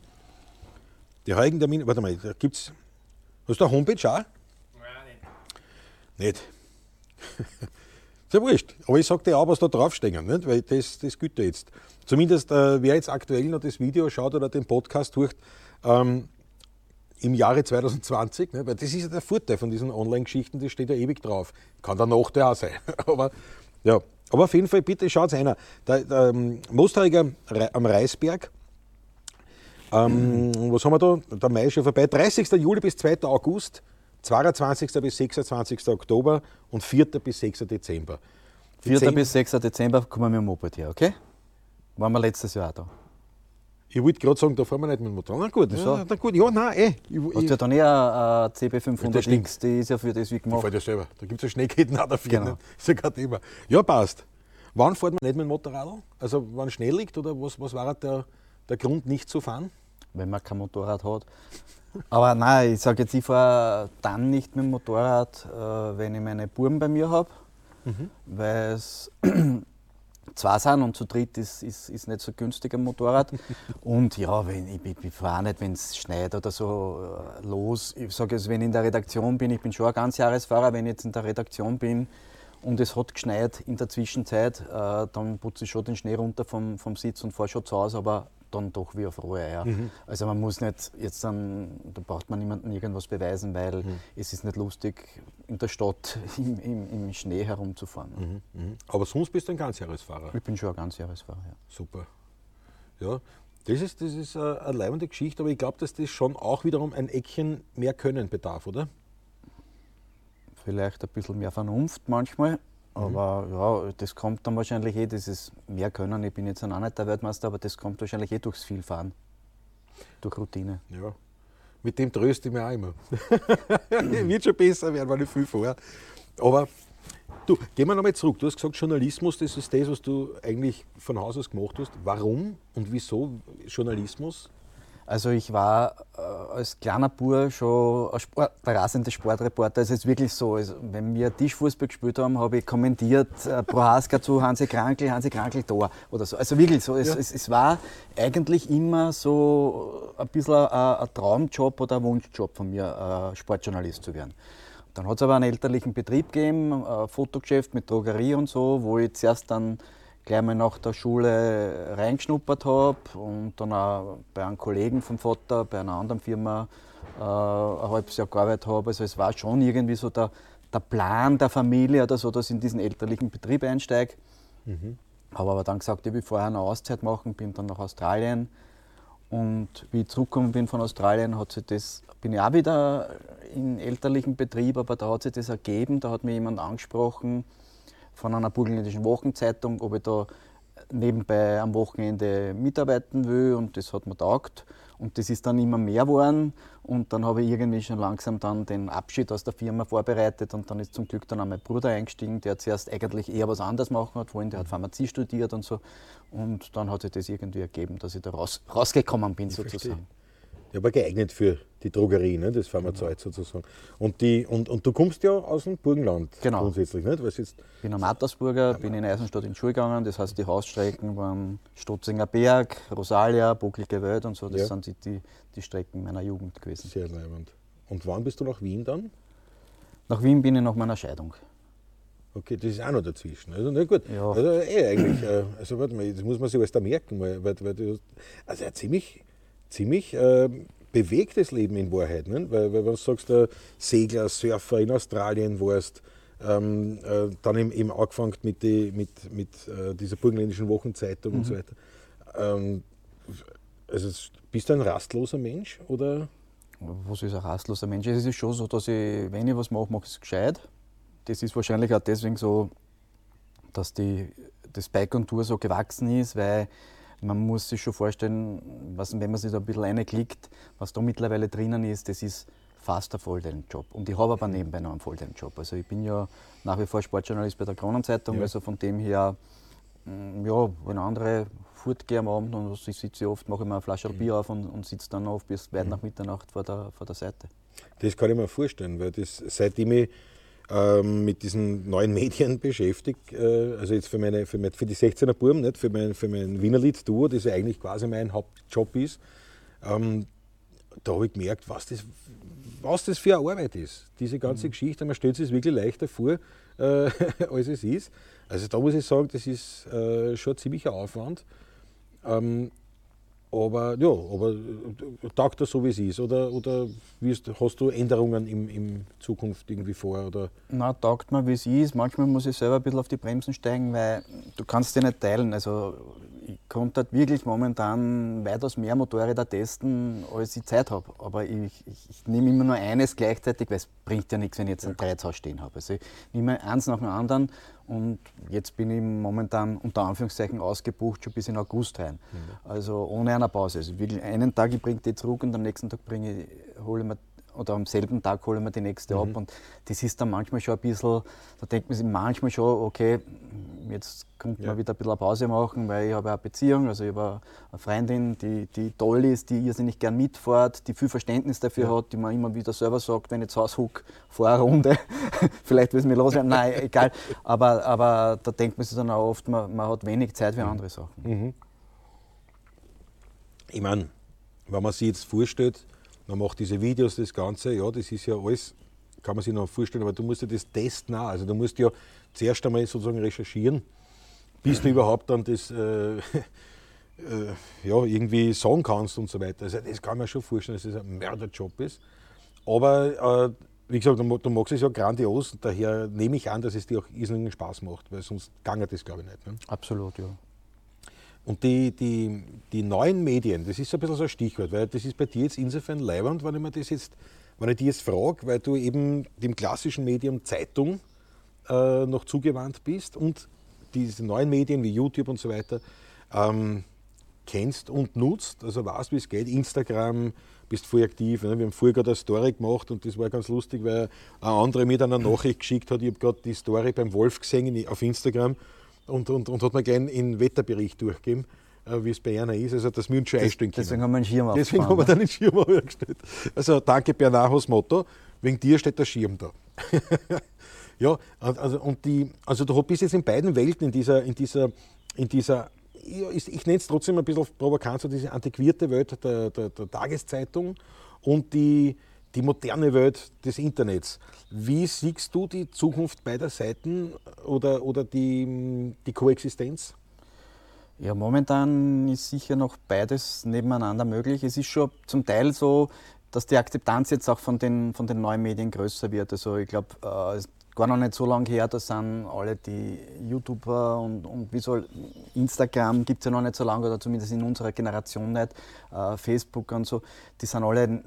Die heutigen Termine, warte mal, da gibt's. Hast du eine Homepage auch? Nicht. ist ja wurscht. Aber ich sag dir auch, was da draufstehen, nicht? weil das, das gilt ja jetzt. Zumindest, äh, wer jetzt aktuell noch das Video schaut oder den Podcast hört, ähm, im Jahre 2020, ne, weil das ist ja der Vorteil von diesen Online-Geschichten, das steht ja ewig drauf. Kann der Nachteil auch sein. aber, ja. Aber auf jeden Fall, bitte schaut einer. Der, der ähm, Mostariger Re- am Reisberg, ähm, was haben wir da? Der Mai ist schon vorbei. 30. Juli bis 2. August, 22. bis 26. Oktober und 4. bis 6. Dezember. Die 4. zehn- bis 6. Dezember kommen wir mit dem Moped her, okay? Waren wir letztes Jahr auch da. Ich wollte gerade sagen, da fahren wir nicht mit dem Motor. Na gut, ja, na gut, ja, nein, eh. Ich, Hast ich, du ja dann äh, Das CB500X, stimmt. die ist ja für das wie Ich gemacht. fahre ja selber. Da gibt es ja Schneeketten auch dafür. Genau. Genau. Ist ja kein Thema. Ja, passt. Wann fährt man nicht mit dem Motorrad? Also, wann Schnee liegt oder was, was war der, der Grund, nicht zu fahren? wenn man kein Motorrad hat. Aber nein, ich sage jetzt, ich fahre dann nicht mit dem Motorrad, äh, wenn ich meine Buben bei mir habe, weil es zwei sind und zu dritt ist, ist, ist nicht so günstig am Motorrad. und ja, wenn, ich, ich, ich fahre nicht, wenn es schneit oder so äh, los. Ich sage jetzt, wenn ich in der Redaktion bin, ich bin schon ein Ganzjahresfahrer, wenn ich jetzt in der Redaktion bin und es hat geschneit in der Zwischenzeit, äh, dann putze ich schon den Schnee runter vom, vom Sitz und fahre schon zu Hause, aber dann doch wie auf rohe Eier. Also man muss nicht jetzt dann, da braucht man niemandem irgendwas beweisen, weil es ist nicht lustig, in der Stadt im, im, im Schnee herumzufahren. Aber sonst bist du ein Ganzjahresfahrer. Ich bin schon ein Ganzjahresfahrer, ja. Super. Ja, das ist, das ist äh, eine leibende Geschichte, aber ich glaube, dass das schon auch wiederum ein Eckchen mehr Können bedarf, oder? Vielleicht ein bisschen mehr Vernunft manchmal, aber ja, das kommt dann wahrscheinlich eh, dieses mehr Können. Ich bin jetzt auch nicht der Weltmeister, aber das kommt wahrscheinlich eh durchs Vielfahren, durch Routine. Ja. Mit dem tröste ich mich auch immer. Wird schon besser werden, wenn ich viel fahre. Aber du, gehen wir nochmal zurück. Du hast gesagt, Journalismus, das ist das, was du eigentlich von Haus aus gemacht hast. Warum und wieso Journalismus? Also ich war äh, als kleiner Bub schon ein, Sport, der rasende Sportreporter. Es ist wirklich so, also, wenn wir Tischfußball gespielt haben, habe ich kommentiert äh, Prohaska zu Hansi Krankel, Hansi Krankel Tor oder so. Also wirklich so. Es, Ja. es, es war eigentlich immer so ein bisschen ein, ein Traumjob oder ein Wunschjob von mir, äh, Sportjournalist zu werden. Dann hat es aber einen elterlichen Betrieb gegeben, ein Fotogeschäft mit Drogerie und so, wo ich zuerst dann gleich mal nach der Schule reingeschnuppert habe und dann auch bei einem Kollegen vom Vater, bei einer anderen Firma äh, ein halbes Jahr gearbeitet habe. Also es war schon irgendwie so der, der Plan der Familie oder so, dass ich in diesen elterlichen Betrieb einsteige. Habe aber dann gesagt, ich will vorher eine Auszeit machen, bin dann nach Australien. Und wie ich zurückgekommen bin von Australien, hat sich das, bin ich auch wieder in elterlichen Betrieb, aber da hat sich das ergeben, da hat mir jemand angesprochen von einer burgenländischen Wochenzeitung, ob ich da nebenbei am Wochenende mitarbeiten will und das hat mir taugt. Und das ist dann immer mehr geworden und dann habe ich irgendwie schon langsam dann den Abschied aus der Firma vorbereitet und dann ist zum Glück dann auch mein Bruder eingestiegen, der zuerst eigentlich eher was anderes machen hat wollen, der hat Pharmazie studiert und so. Und dann hat sich das irgendwie ergeben, dass ich da raus, rausgekommen bin sozusagen. Der war geeignet für die Drogerie, ne? das Pharmazeut sozusagen. Und, die, und, und du kommst ja aus dem Burgenland Genau. grundsätzlich, nicht? Weil's jetzt, Ich bin am Mattersburger, bin in Eisenstadt in die Schule gegangen, das heißt die Hausstrecken waren Stutzinger Berg, Rosalia, Bucklige Welt und so, das Ja. sind die, die, die Strecken meiner Jugend gewesen. sehr leibend. Und wann bist du nach Wien dann? Nach Wien bin ich nach meiner Scheidung. Okay, das ist auch noch dazwischen. Also, na gut. Ja. Also, eh, eigentlich, äh, also, warte mal, das muss man sich alles da merken. Weil, weil, weil du, also, ein ziemlich, ziemlich äh, bewegtes Leben in Wahrheit. Ne? Weil, weil, wenn du sagst, der Segler, Surfer in Australien warst, ähm, äh, dann eben, eben angefangen mit, die, mit, mit äh, dieser burgenländischen Wochenzeitung Mhm. und so weiter. Ähm, also, bist du ein rastloser Mensch? Oder? Was ist ein rastloser Mensch? Es ist schon so, dass ich, wenn ich was mache, mache ich es gescheit. Das ist wahrscheinlich auch deswegen so, dass die, das Bike und Tour so gewachsen ist, weil man muss sich schon vorstellen, was, wenn man sich da ein bisschen reinklickt, was da mittlerweile drinnen ist, das ist fast ein Volltime-Job. Und ich habe aber nebenbei noch einen Volltime-Job. Also ich bin ja nach wie vor Sportjournalist bei der Kronenzeitung, Ja. also von dem her, mm, ja, wenn andere fortgehen am Abend und ich sitze oft, mache ich mir eine Flasche Bier auf und, und sitze dann oft bis weit nach Mitternacht vor der, vor der Seite. Das kann ich mir vorstellen, weil das, seitdem ich ähm, mit diesen neuen Medien beschäftigt, äh, also jetzt für, meine, für, mein, für die 16er Buben, nicht für mein, für mein Wienerlied-Duo, das ja eigentlich quasi mein Hauptjob ist, ähm, da habe ich gemerkt, was das, was das für eine Arbeit ist. Diese ganze Geschichte, man stellt sich wirklich leichter vor, äh, als es ist. Also da muss ich sagen, das ist äh, schon ein ziemlicher Aufwand. Ähm, aber ja, aber äh, taugt das so, wie es ist? Oder, oder wirst, hast du Änderungen im, im Zukunft irgendwie vor? Oder? Na, taugt mir, wie es ist. Manchmal muss ich selber ein bisschen auf die Bremsen steigen, weil du kannst dir nicht teilen. Also ich konnte halt wirklich momentan weitaus mehr Motorräder testen, als ich Zeit habe. Aber ich, ich, ich nehme immer nur eines gleichzeitig, weil es bringt ja nichts, wenn ich jetzt ein Dreizhaus stehen habe. Also ich nehme eins nach dem anderen und jetzt bin ich momentan unter Anführungszeichen ausgebucht, schon bis in August rein. Also ohne eine Pause. Also wirklich einen Tag, ich bringe die zurück und am nächsten Tag bringe ich, hole ich mir oder am selben Tag hole ich mir die nächste ab. Und das ist dann manchmal schon ein bisschen, da denkt man sich manchmal schon, okay, jetzt kommt Ja. man wieder ein bisschen eine Pause machen, weil ich habe eine Beziehung, also ich habe eine Freundin, die, die toll ist, die irrsinnig gern mitfährt, die viel Verständnis dafür hat, die mir immer wieder selber sagt, wenn ich zu Hause huck, fahr eine Runde, vielleicht will sie mich loswerden, nein, egal. Aber, aber da denkt man sich dann auch oft, man, man hat wenig Zeit für andere Sachen. Ich meine, wenn man sich jetzt vorstellt, man macht diese Videos, das Ganze, ja, das ist ja alles, kann man sich noch vorstellen, aber du musst ja das testen auch. Also du musst ja zuerst einmal sozusagen recherchieren, bis du überhaupt dann das äh, äh, ja, irgendwie sagen kannst und so weiter. Also das kann man schon vorstellen, dass das ein Mörderjob ist. Aber äh, wie gesagt, du, du magst es ja grandios, daher nehme ich an, dass es dir auch irrsinnigen Spaß macht, weil sonst gange das glaube ich nicht. Ne? Absolut, ja. Und die, die, die neuen Medien, das ist ein bisschen so ein Stichwort, weil das ist bei dir jetzt insofern leibend, wenn ich mir das jetzt, wenn ich dich jetzt frage, weil du eben dem klassischen Medium Zeitung äh, noch zugewandt bist und diese neuen Medien wie YouTube und so weiter ähm, kennst und nutzt, also weißt, wie es geht, Instagram, bist voll aktiv. Ne? Wir haben vorher gerade eine Story gemacht und das war ganz lustig, weil eine andere mir dann eine Nachricht geschickt hat, ich habe gerade die Story beim Wolf gesehen auf Instagram und, und, und hat mir gleich einen Wetterbericht durchgegeben, äh, wie es bei einer ist, also dass wir uns schon einstellen können. Deswegen haben wir einen Schirm Deswegen haben wir dann den Schirm aufgestellt. Also danke Bernahos Motto, wegen dir steht der Schirm da. ja, also, und die, also du bist jetzt in beiden Welten, in dieser, in dieser, in dieser ja, ist- ich nenne es trotzdem ein bisschen provokant, so diese antiquierte Welt der, der, der Tageszeitung und die, die moderne Welt des Internets. Wie siehst du die Zukunft beider Seiten oder, oder die, die Koexistenz? Ja, momentan ist sicher noch beides nebeneinander möglich. Es ist schon zum Teil so, dass die Akzeptanz jetzt auch von den, von den neuen Medien größer wird. Also ich glaube, äh, es ist gar noch nicht so lange her, da sind alle die YouTuber und, und soll Instagram gibt es ja noch nicht so lange oder zumindest in unserer Generation nicht, äh, Facebook und so, die sind alle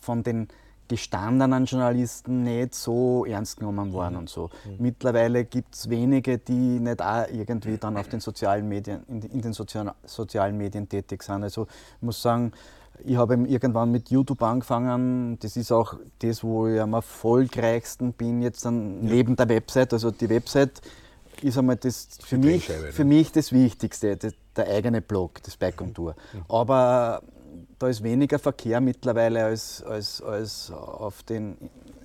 von den gestandenen Journalisten nicht so ernst genommen worden und so. Mittlerweile gibt es wenige, die nicht auch irgendwie dann auf den sozialen Medien, in, in den sozialen, sozialen Medien tätig sind. Also ich muss sagen, ich habe irgendwann mit YouTube angefangen. Das ist auch das, wo ich am erfolgreichsten bin, jetzt dann neben der Website. Also die Website ist einmal das für Die mich, Drehscheibe, ne? für mich das Wichtigste, das, der eigene Blog, das Bike on Tour. Aber da ist weniger Verkehr mittlerweile als, als, als auf den,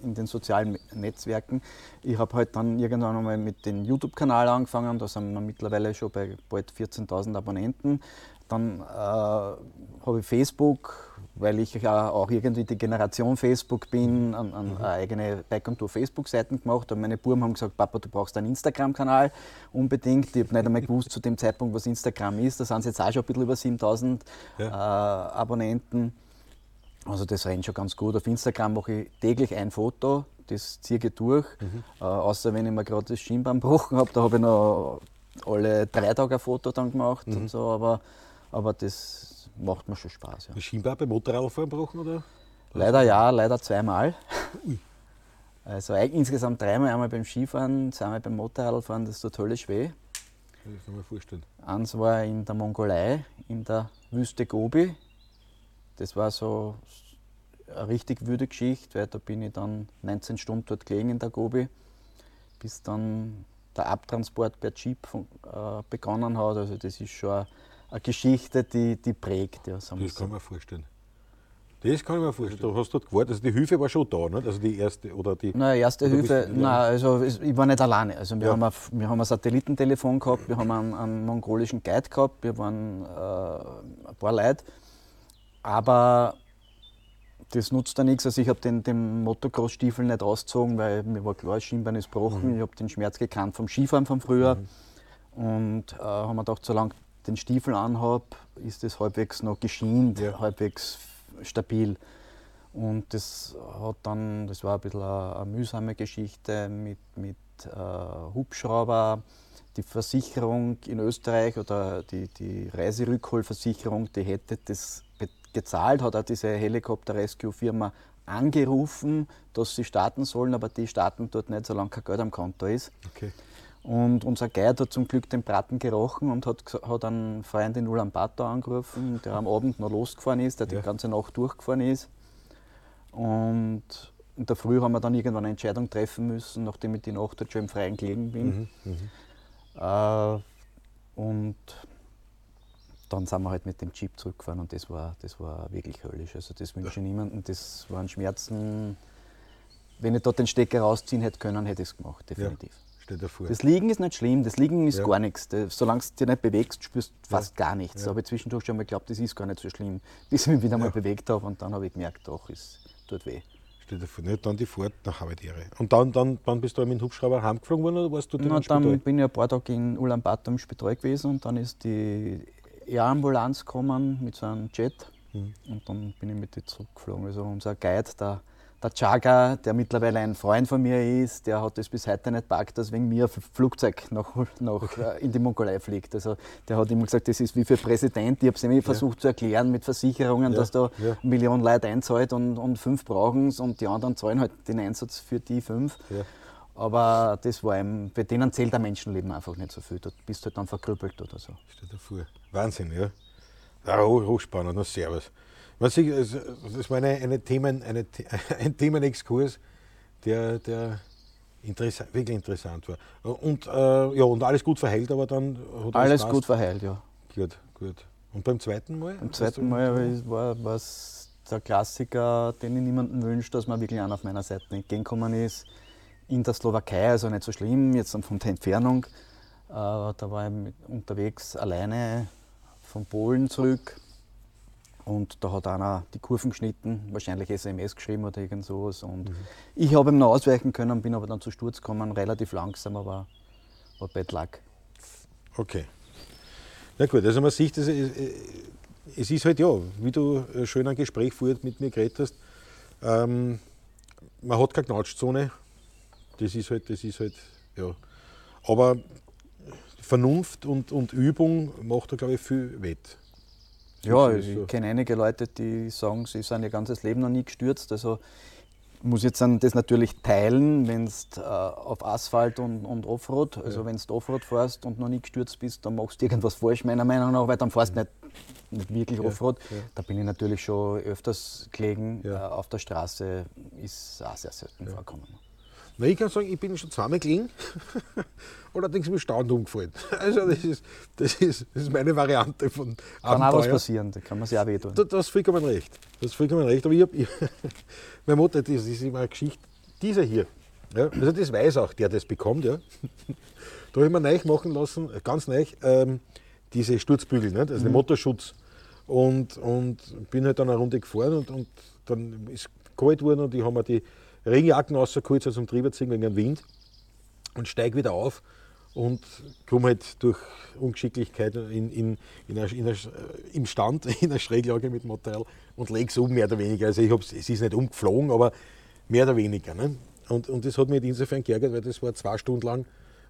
in den sozialen Netzwerken. Ich habe halt dann irgendwann einmal mit dem YouTube-Kanal angefangen, da sind wir mittlerweile schon bei bald 14.000 Abonnenten. Dann äh, habe ich Facebook, weil ich ja auch irgendwie die Generation Facebook bin, an, an eine eigene Back and Tour Facebook-Seiten gemacht und meine Buben haben gesagt, Papa, du brauchst einen Instagram-Kanal unbedingt. Ich habe nicht einmal gewusst zu dem Zeitpunkt, was Instagram ist. Da sind jetzt auch schon ein bisschen über 7000 ja. äh, Abonnenten. Also das rennt schon ganz gut. Auf Instagram mache ich täglich ein Foto, das ziehe ich durch. Mhm. Äh, außer wenn ich mir gerade das Schienbein gebrochen habe, da habe ich noch alle drei Tage ein Foto dann gemacht mhm. und so. Aber, aber das macht mir schon Spaß. Ja. Schienbein beim Motorradfahren gebrochen oder? Leider ja, leider zweimal. Also insgesamt dreimal, einmal beim Skifahren, zweimal beim Motorradfahren, das tut höllisch weh. Kann ich mir vorstellen. Eins war in der Mongolei, in der Wüste Gobi. Das war so eine richtig wüde Geschichte, weil da bin ich dann 19 Stunden dort gelegen in der Gobi, bis dann der Abtransport per Jeep äh, begonnen hat. Also das ist schon eine Geschichte, die, die prägt. Ja, das kann man mir vorstellen. Das kann ich mir vorstellen. Du hast dort gewartet. Also die Hilfe war schon da, nicht? Also die erste oder die. Nein, erste Hilfe, nein, also ich war nicht alleine. Also wir, ja. haben, ein, wir haben ein Satellitentelefon gehabt, wir haben einen, einen mongolischen Guide gehabt, wir waren äh, ein paar Leute. Aber das nutzt da nichts. Also ich habe den, den Motocross-Stiefel nicht ausgezogen, weil mir war klar, das Schienbein ist gebrochen. Mhm. Ich habe den Schmerz gekannt vom Skifahren von früher. Mhm. Und äh, haben wir gedacht, solange ich den Stiefel anhabe, ist das halbwegs noch geschient, ja. halbwegs stabil. Und das hat dann, das war ein bisschen eine, eine mühsame Geschichte mit, mit äh, Hubschrauber. Die Versicherung in Österreich oder die, die Reiserückholversicherung, die hätte das gezahlt, hat auch diese Helikopter-Rescue-Firma angerufen, dass sie starten sollen, aber die starten dort nicht, solange kein Geld am Konto ist. Okay. Und unser Guide hat zum Glück den Braten gerochen und hat, hat einen Freund in Ulaanbaatar angerufen, der am Abend noch losgefahren ist, der ja. die ganze Nacht durchgefahren ist. Und in der Früh haben wir dann irgendwann eine Entscheidung treffen müssen, nachdem ich die Nacht dort schon im Freien gelegen bin. Mhm, mhm. äh, und dann sind wir halt mit dem Jeep zurückgefahren und das war, das war wirklich höllisch. Also das wünsche ich niemandem. Das waren Schmerzen. Wenn ich dort den Stecker rausziehen hätte können, hätte ich es gemacht, definitiv. Ja, davor. Das Liegen ist nicht schlimm, das Liegen ist ja. gar nichts. Solange du dich nicht bewegst, spürst du fast ja. gar nichts. Ja. Aber zwischendurch schon mal geglaubt, das ist gar nicht so schlimm, bis ich mich wieder mal bewegt habe und dann habe ich gemerkt, doch, es tut weh. Stell dir vor, nicht? dann die Fahrt nach Havadiere. Und dann, dann, dann bist du mit dem Hubschrauber heimgeflogen worden oder warst du dann Na, Dann bin ich ein paar Tage in Ulaanbaatar im Spital gewesen und dann ist die Air-Ambulanz gekommen mit so einem Jet mhm. und dann bin ich mit dir zurückgeflogen. Also unser Guide, der, der Chaga, der mittlerweile ein Freund von mir ist, der hat das bis heute nicht packt, dass wegen mir ein Flugzeug nach, nach okay. Äh, in die Mongolei fliegt. Also der hat immer gesagt, das ist wie für Präsident. Ich habe es immer ja. versucht zu erklären mit Versicherungen, ja. dass da ja. eine Million Leute einzahlt und, und fünf brauchen es und die anderen zahlen halt den Einsatz für die fünf. Aber das war ihm, bei denen zählt ein Menschenleben einfach nicht so viel. Da bist du halt dann verkrüppelt oder so. Steht davor. Wahnsinn, ja. ja hochspannend, und servus. Was ich, das war eine, eine Themen, eine, ein Themenexkurs, der, der interessant, wirklich interessant war. Und, äh, ja, und alles gut verheilt, aber dann hat Alles gut verheilt, ja. Gut, gut. Und beim zweiten Mal? Beim zweiten Mal war es der Klassiker, den ich niemandem wünsche, dass man wirklich einer auf meiner Seite entgegengekommen ist in der Slowakei, also nicht so schlimm, jetzt von der Entfernung. Äh, da war ich unterwegs alleine von Polen zurück und da hat einer die Kurven geschnitten, wahrscheinlich SMS geschrieben oder irgend sowas. Und mhm. ich habe ihm noch ausweichen können, bin aber dann zu Sturz gekommen, relativ langsam, aber war Bad Luck. Okay. Na gut, also man sieht, es ist halt ja, wie du schön ein Gespräch vorher mit mir geredet hast, ähm, man hat keine Knautschzone, das ist halt, das ist halt, ja. Aber Vernunft und, und Übung macht da, glaube ich, viel wett. Ja, ich so. kenne einige Leute, die sagen, sie sind ihr ganzes Leben noch nie gestürzt. Also ich muss jetzt das natürlich teilen, wenn du äh, auf Asphalt und, und Offroad, also ja. wenn du Offroad fährst und noch nie gestürzt bist, dann machst du irgendwas falsch, meiner Meinung nach, weil dann fährst du mhm. nicht, nicht wirklich ja. Offroad. Ja. Da bin ich natürlich schon öfters gelegen. Äh, auf der Straße ist auch sehr selten vorkommen. Na, ich kann sagen, ich bin schon zweimal gelegen, allerdings ist mir Stauend umgefallen. Also das ist, das, ist, das ist meine Variante von Kann auch was passieren, da kann man sich auch wehtun. Da, das ist vollkommen recht. Das ist vollkommen recht. Aber ich habe, meine Mutter, das ist immer eine Geschichte, dieser hier, ja, also das weiß auch der, das bekommt, ja. Da habe ich mir neu machen lassen, ganz neu, ähm, diese Sturzbügel, nicht? also mhm. den Motorschutz. und, und bin halt dann eine Runde gefahren und, und dann ist kalt geworden und ich habe mir die Regenjacken rausgeholt, also zum Trieber ziehen wegen dem Wind und steige wieder auf und komme halt durch Ungeschicklichkeit in, in, in einer, in einer, im Stand, in einer Schräglage mit Motorrad und lege es um, mehr oder weniger. Also ich es ist nicht umgeflogen, aber mehr oder weniger. Ne? Und, und das hat mich insofern geärgert, weil das war zwei Stunden lang,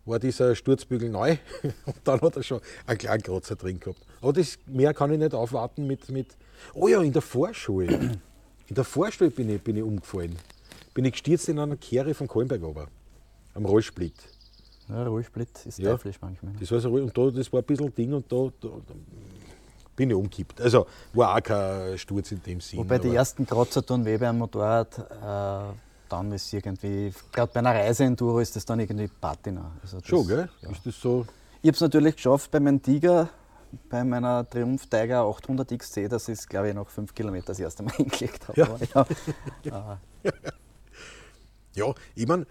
war dieser Sturzbügel neu und dann hat er schon einen kleinen Kratzer drin gehabt. Aber das mehr kann ich nicht aufwarten mit, mit oh ja, in der Vorschule. In der Vorschule bin ich, bin ich umgefallen. Bin ich gestürzt in einer Kehre von Kolmberg runter, am Rollsplit. Ja, Rollsplit ist Ja. teuflisch manchmal. ne? Das war so, und da, das war ein bisschen Ding und da, da, da bin ich umgekippt. Also war auch kein Sturz in dem Sinn. Wobei die ersten Kratzer tun weh beim Motorrad, äh, dann ist irgendwie, gerade bei einer Reiseenduro ist das dann irgendwie Patina. Also das, Schon, gell? Ja. Ist das so? Ich habe es natürlich geschafft bei meinem Tiger, bei meiner Triumph Tiger 800 XC, ich es, glaube ich, nach fünf Kilometern das erste Mal hingelegt habe. Ja. Aber ja, äh, Ja, ich meine,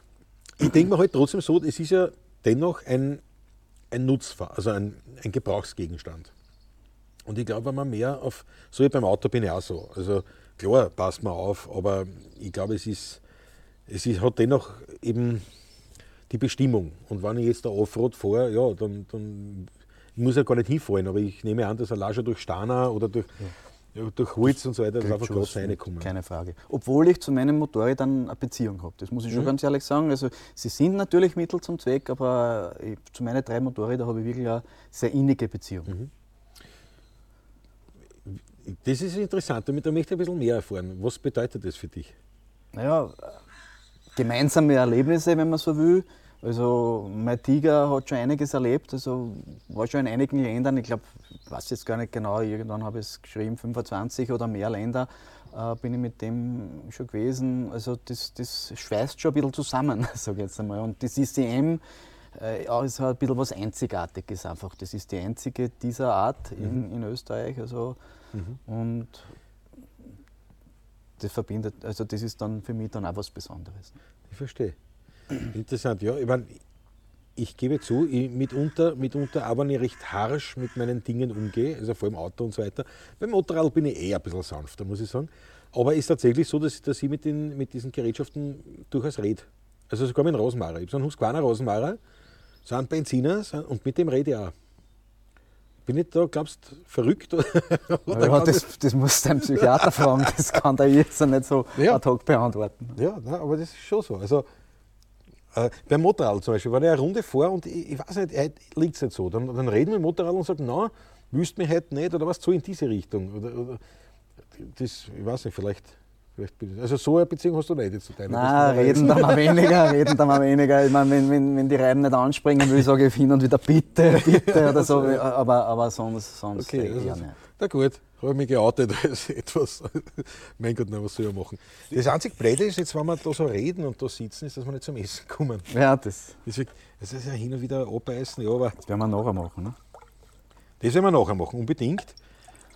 ich denke mir halt trotzdem so, es ist ja dennoch ein, ein Nutzfahr, also ein, ein Gebrauchsgegenstand. Und ich glaube, wenn man mehr auf, so wie beim Auto bin ich auch so. Also klar, passt man auf, aber ich glaube, es ist, es ist, hat dennoch eben die Bestimmung. Und wenn ich jetzt da Offroad fahre, ja, dann, dann ich muss ja gar nicht hinfallen, aber ich nehme an, dass allein schon durch Steiner oder durch, ja. Durch Holz und so weiter, dass einfach Gas reinkommen. Keine Frage. Obwohl ich zu meinem Motorrad dann eine Beziehung habe. Das muss ich schon ganz ehrlich sagen. Also, sie sind natürlich Mittel zum Zweck, aber ich, zu meinen drei Motorrädern habe ich wirklich eine sehr innige Beziehung. Das ist interessant, damit da möchte ich ein bisschen mehr erfahren. Was bedeutet das für dich? Naja, gemeinsame Erlebnisse, wenn man so will. Also mein Tiger hat schon einiges erlebt, also war schon in einigen Ländern, ich glaube, ich weiß jetzt gar nicht genau, irgendwann habe ich es geschrieben, 25 oder mehr Länder äh, bin ich mit dem schon gewesen. Also das, das schweißt schon ein bisschen zusammen, sage ich jetzt einmal. Und das ICM äh, ist halt ein bisschen was Einzigartiges einfach. Das ist die einzige dieser Art in, in Österreich. Also, Und das verbindet, also das ist dann für mich dann auch was Besonderes. Ich verstehe. Interessant, ja. Ich, mein, ich gebe zu, ich mitunter, mitunter aber nicht recht harsch mit meinen Dingen umgehe, also vor allem Auto und so weiter. Beim Motorrad bin ich eher ein bisschen sanfter, muss ich sagen. Aber es ist tatsächlich so, dass, dass ich mit, den, mit diesen Gerätschaften durchaus rede. Also sogar mit dem Rosenmarer. Ich habe so einen Husqvarna Rosenmarer, so einen Benziner so- und mit dem rede ich auch. Bin ich da, glaubst du, verrückt? Oder Ja, das, das muss dein Psychiater fragen, das kann der jetzt nicht so Ja. ad hoc beantworten. Ja, nein, aber das ist schon so. Also, äh, beim Motorrad zum Beispiel, wenn ich eine Runde fahre und ich, ich weiß nicht, heute liegt es nicht so, dann, dann reden wir im Motorrad und sagen, na, wüsst mich heute nicht oder was so in diese Richtung. Oder, oder, das, ich weiß nicht, vielleicht, vielleicht bin ich, also so eine Beziehung hast du nicht jetzt zu deiner. Nein, reden da mal weniger, reden da mal weniger. Ich meine, wenn, wenn, wenn die Reiben nicht anspringen will, sage ich hin und wieder bitte, bitte oder so. Aber, aber sonst, sonst Okay, also, nicht. na gut, habe ich mich geoutet als etwas. mein Gott, na, was soll ich machen? Das einzig Blöde ist jetzt, wenn wir da so reden und da sitzen, ist, dass wir nicht zum Essen kommen. Ja, das, Deswegen, das ist ja hin und wieder abbeißen, ja, aber das werden wir nachher machen. Ne? das werden wir nachher machen, unbedingt.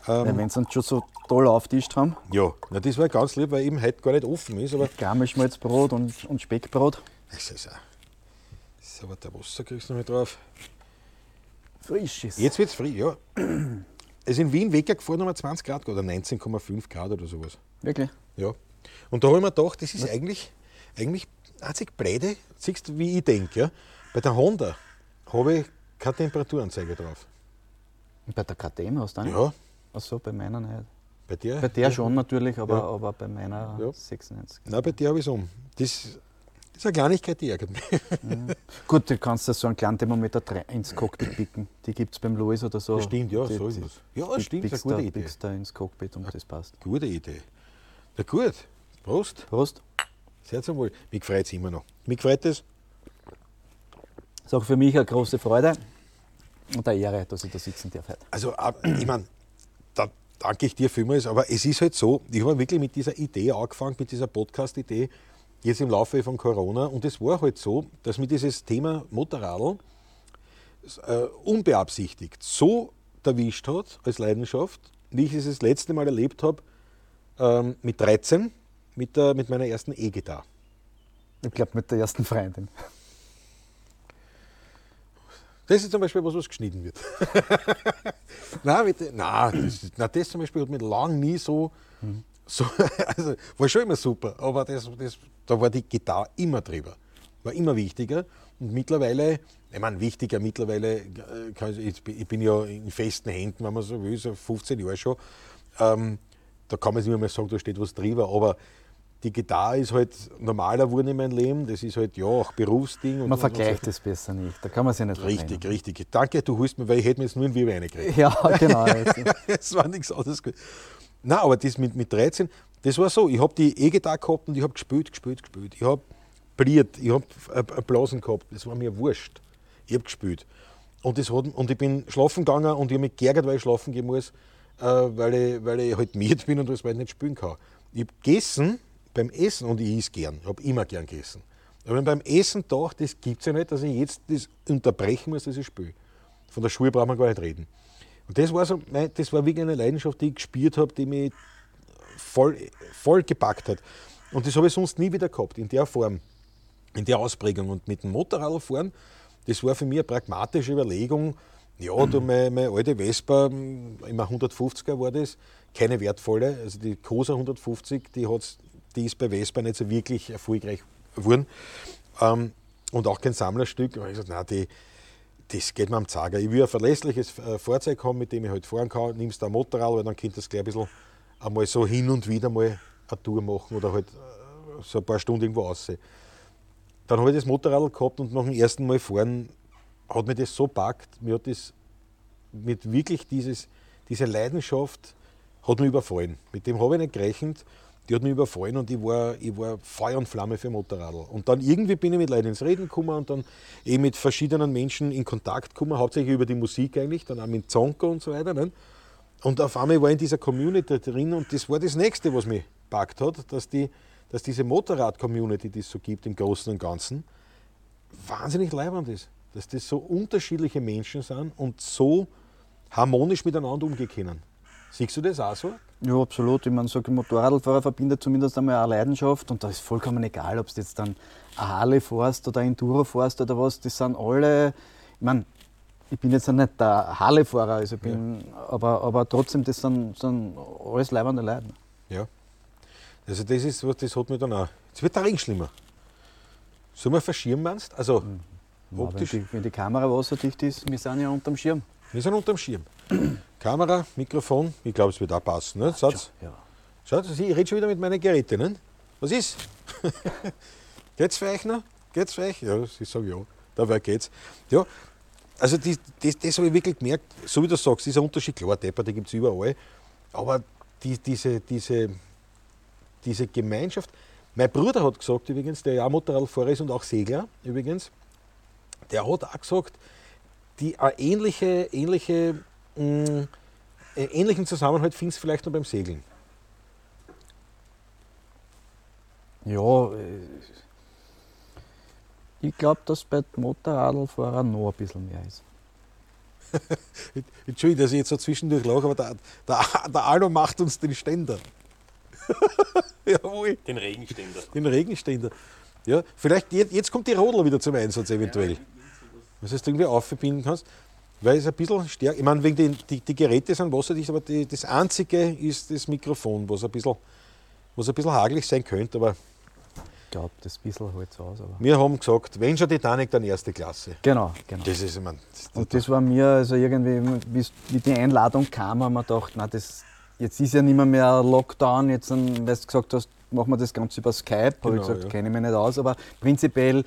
Ähm, Weil wenn sie uns schon so toll auftischt haben, Ja, na, das war ganz lieb, weil eben heute gar nicht offen ist, aber Garmischmalzbrot und, und Speckbrot. das ist, auch- das ist aber der Wasser kriegst du noch mit drauf. Frisches. Jetzt wird es früh, ja. Es ist in Wien Wecker gefahren, haben wir 20 Grad oder 19,5 Grad oder sowas. Wirklich? Ja. Und da habe ich mir gedacht, das ist eigentlich, eigentlich einzig blöde, siehst du, wie ich denke. Ja? Bei der Honda habe ich keine Temperaturanzeige drauf. Bei der KTM hast du nicht? Ja, Ach so, bei meiner nicht. bei dir? Bei der schon natürlich, aber, Ja. aber bei meiner Ja. 96. Nein, bei dir habe ich es um. Das, das ist eine Kleinigkeit, die ärgert mich. Gut, du kannst da so einen kleinen Thermometer ins Cockpit picken. Die gibt es beim Louis oder so. Das stimmt, ja, die, so ist es. Ja, die stimmt, das ist eine da- gute Idee. pickst da ins Cockpit und das passt. Gute Idee. Na gut, Prost. Prost. Sehr zum Wohl. Mich freut es immer noch. Mich freut es. Ist auch für mich eine große Freude und eine Ehre, dass ich da sitzen darf heute. Also, ich meine, da danke ich dir vielmals, aber es ist halt so, ich habe wirklich mit dieser Idee angefangen, mit dieser Podcast-Idee, jetzt im Laufe von Corona. Und es war halt so, dass mir dieses Thema Motorradl äh, unbeabsichtigt so erwischt hat als Leidenschaft, wie ich es das letzte Mal erlebt habe, ähm, mit 13, mit, der, mit meiner ersten E-Gitarre. Ich glaube mit der ersten Freundin. Das ist zum Beispiel was, was geschnitten wird. nein, bitte, nein, das, nein, das zum Beispiel hat mich lang nie so, so also war schon immer super, aber das, das, da war die Gitarre immer drüber. War immer wichtiger. Und mittlerweile, ich meine, wichtiger mittlerweile, äh, ich, ich bin ja in festen Händen, wenn man so will, so 15 Jahre schon. Ähm, da kann man nicht mehr sagen, da steht was drüber, aber die Gitarre ist halt normaler geworden in meinem Leben. Das ist halt ja auch Berufsding. Man und, vergleicht es besser nicht. Da kann man sich nicht Richtig, richtig. Danke, du holst mir, weil ich hätte mir jetzt nur ein Wirbel reingekriegt. Ja, genau. Es war nichts anderes. Nein, aber das mit, mit 13, das war so. Ich habe die E-Gitarre gehabt und ich habe gespielt, gespielt, gespielt. Ich habe bliert, ich habe Blasen gehabt. Das war mir wurscht. Ich habe gespielt. Und, das hat, und ich bin schlafen gegangen und ich habe mich geärgert, weil ich schlafen gehen muss, äh, weil, ich, weil ich halt miert bin und das weil ich nicht spielen kann. Ich habe gegessen beim Essen, und ich esse gern, ich habe immer gern gegessen, aber beim Essen doch, das gibt es ja nicht, dass ich jetzt das unterbrechen muss, dass ich spiele. Von der Schule braucht man gar nicht reden. Und das war, so, das war wirklich eine Leidenschaft, die ich gespürt habe, die mich voll, voll gepackt hat. Und das habe ich sonst nie wieder gehabt, in der Form, in der Ausprägung. Und mit dem Motorradfahren, das war für mich eine pragmatische Überlegung. Ja, du, meine, meine alte Vespa, immer 150er war das, keine wertvolle. Also die Cosa 150, die hat die ist bei Vespa nicht so wirklich erfolgreich geworden. Ähm, und auch kein Sammlerstück. Und ich gesagt, nein, die, das geht mir am Zager. Ich will ein verlässliches äh, Fahrzeug haben, mit dem ich halt fahren kann. Nimmst du ein Motorrad, weil dann könnt das gleich ein bisschen einmal so hin und wieder mal eine Tour machen oder halt äh, so ein paar Stunden irgendwo aussehen. Dann habe ich das Motorrad gehabt und nach dem ersten Mal fahren hat mir das so packt. Mir hat das mit wirklich dieses, diese Leidenschaft hat mich überfallen. Mit dem habe ich nicht gerechnet die hat mich überfallen und ich war, ich war Feuer und Flamme für Motorradl. Und dann irgendwie bin ich mit Leuten ins Reden gekommen und dann eh mit verschiedenen Menschen in Kontakt gekommen, hauptsächlich über die Musik eigentlich, dann auch mit Zonko und so weiter. Ne? Und auf einmal war ich in dieser Community drin und das war das Nächste, was mich packt hat, dass, die, dass diese Motorrad-Community, die es so gibt im Großen und Ganzen, wahnsinnig leibend ist. Dass das so unterschiedliche Menschen sind und so harmonisch miteinander umgehen können. Siehst du das auch so? Ja, absolut. Ich meine, so ein Motorradfahrer verbindet zumindest einmal eine Leidenschaft und da ist vollkommen egal, ob du jetzt dann eine Harley fährst oder ein Enduro fährst oder was. Das sind alle, ich meine, ich bin jetzt nicht der Harley-Fahrer, also bin, ja. aber, aber trotzdem, das sind, sind alles leibende Leute. Ja. Also das ist was, das hat mich dann auch. Jetzt wird der Regen schlimmer. Sollen wir verschirmen, meinst Also mhm. ja, wenn, die, wenn die Kamera wasserdicht ist, wir sind ja unterm Schirm. Wir sind unterm Schirm. Kamera, Mikrofon, ich glaube, es wird auch passen. Ne? Satz? Ja. Schaut, ich rede schon wieder mit meinen Geräten. Ne? Was ist? geht's für euch noch? Geht's für euch? Ja, ich sage ja. Dabei geht's. Ja, also die, das, das habe ich wirklich gemerkt, so wie du sagst, dieser Unterschied, klar, Depper, den gibt es überall. Aber die, diese, diese, diese Gemeinschaft, mein Bruder hat gesagt übrigens, der ja Motorradfahrer ist und auch Segler übrigens, der hat auch gesagt, die eine ähnliche, ähnliche, mh, mm, ähnlichen Zusammenhalt findest du vielleicht noch beim Segeln. Ja, äh, ich glaube, dass bei Motorradfahrern noch ein bisschen mehr ist. Entschuldigung, dass ich jetzt so zwischendurch lache, aber der, der, der Alu macht uns den Ständer. Jawohl. Den Regenständer. Den Regenständer. Ja, vielleicht jetzt, jetzt kommt die Rodler wieder zum Einsatz eventuell. Ja, was du irgendwie aufverbinden kannst. Weil es ein bisschen stärker, ich meine, wegen die, die, die Geräte sind wasserdicht, aber die, das Einzige ist das Mikrofon, was ein bisschen, was ein bisschen hagelig sein könnte, aber ich glaube, das bisschen halt so aus. Aber wir haben gesagt, wenn schon Titanic, dann erste Klasse. Genau, genau. Das ist, ich mein, das Und das war mir, also irgendwie, wie die Einladung kam, haben wir gedacht, na, das, jetzt ist ja nicht mehr, mehr Lockdown, jetzt, weil du gesagt hast, machen wir das Ganze über Skype. Genau, habe ich gesagt, ja. kenne ich mich nicht aus, aber prinzipiell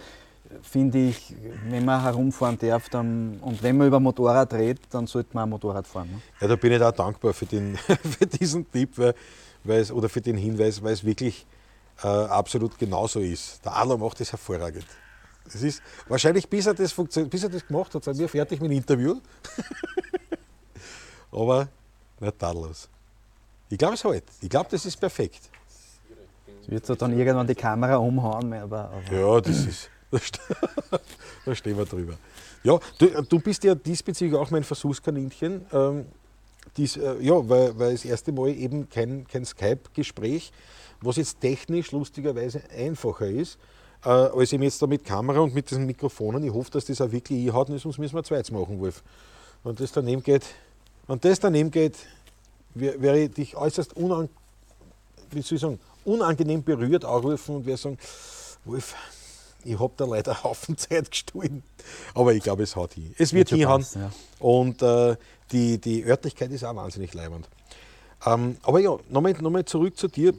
finde ich, wenn man herumfahren darf dann, und wenn man über Motorrad redet, dann sollte man ein Motorrad fahren. Ne? Ja, da bin ich auch dankbar für, den, für diesen Tipp weil, es, oder für den Hinweis, weil es wirklich äh, absolut genauso ist. Der Adler macht das hervorragend. Das ist wahrscheinlich, bis er das, bis er das gemacht hat, sind wir fertig mit dem Interview. Aber nicht tadellos. Ich glaube es halt. Ich glaube, das ist perfekt. Es wird so dann irgendwann die Kamera umhauen. Aber, aber ja, das ist. da stehen wir drüber. Ja, du, du, bist ja diesbezüglich auch mein Versuchskaninchen. Ähm, dies, äh, ja, weil, weil das erste Mal eben kein, kein Skype-Gespräch, was jetzt technisch lustigerweise einfacher ist. äh, als ich jetzt da mit Kamera und mit diesen Mikrofonen, ich hoffe, dass das auch wirklich einhaut, sonst müssen wir zweites machen, Wolf. Wenn das daneben geht, wenn das daneben geht, wäre ich dich äußerst unan, wie soll ich sagen, unangenehm berührt anrufen und wäre sagen, Wolf, ich habe da leider einen Haufen Zeit gestohlen. Aber ich glaube, es haut hin. Es wird hinhauen. Ja. Und äh, die, die Örtlichkeit ist auch wahnsinnig leibend. Ähm, aber ja, nochmal noch zurück zu dir.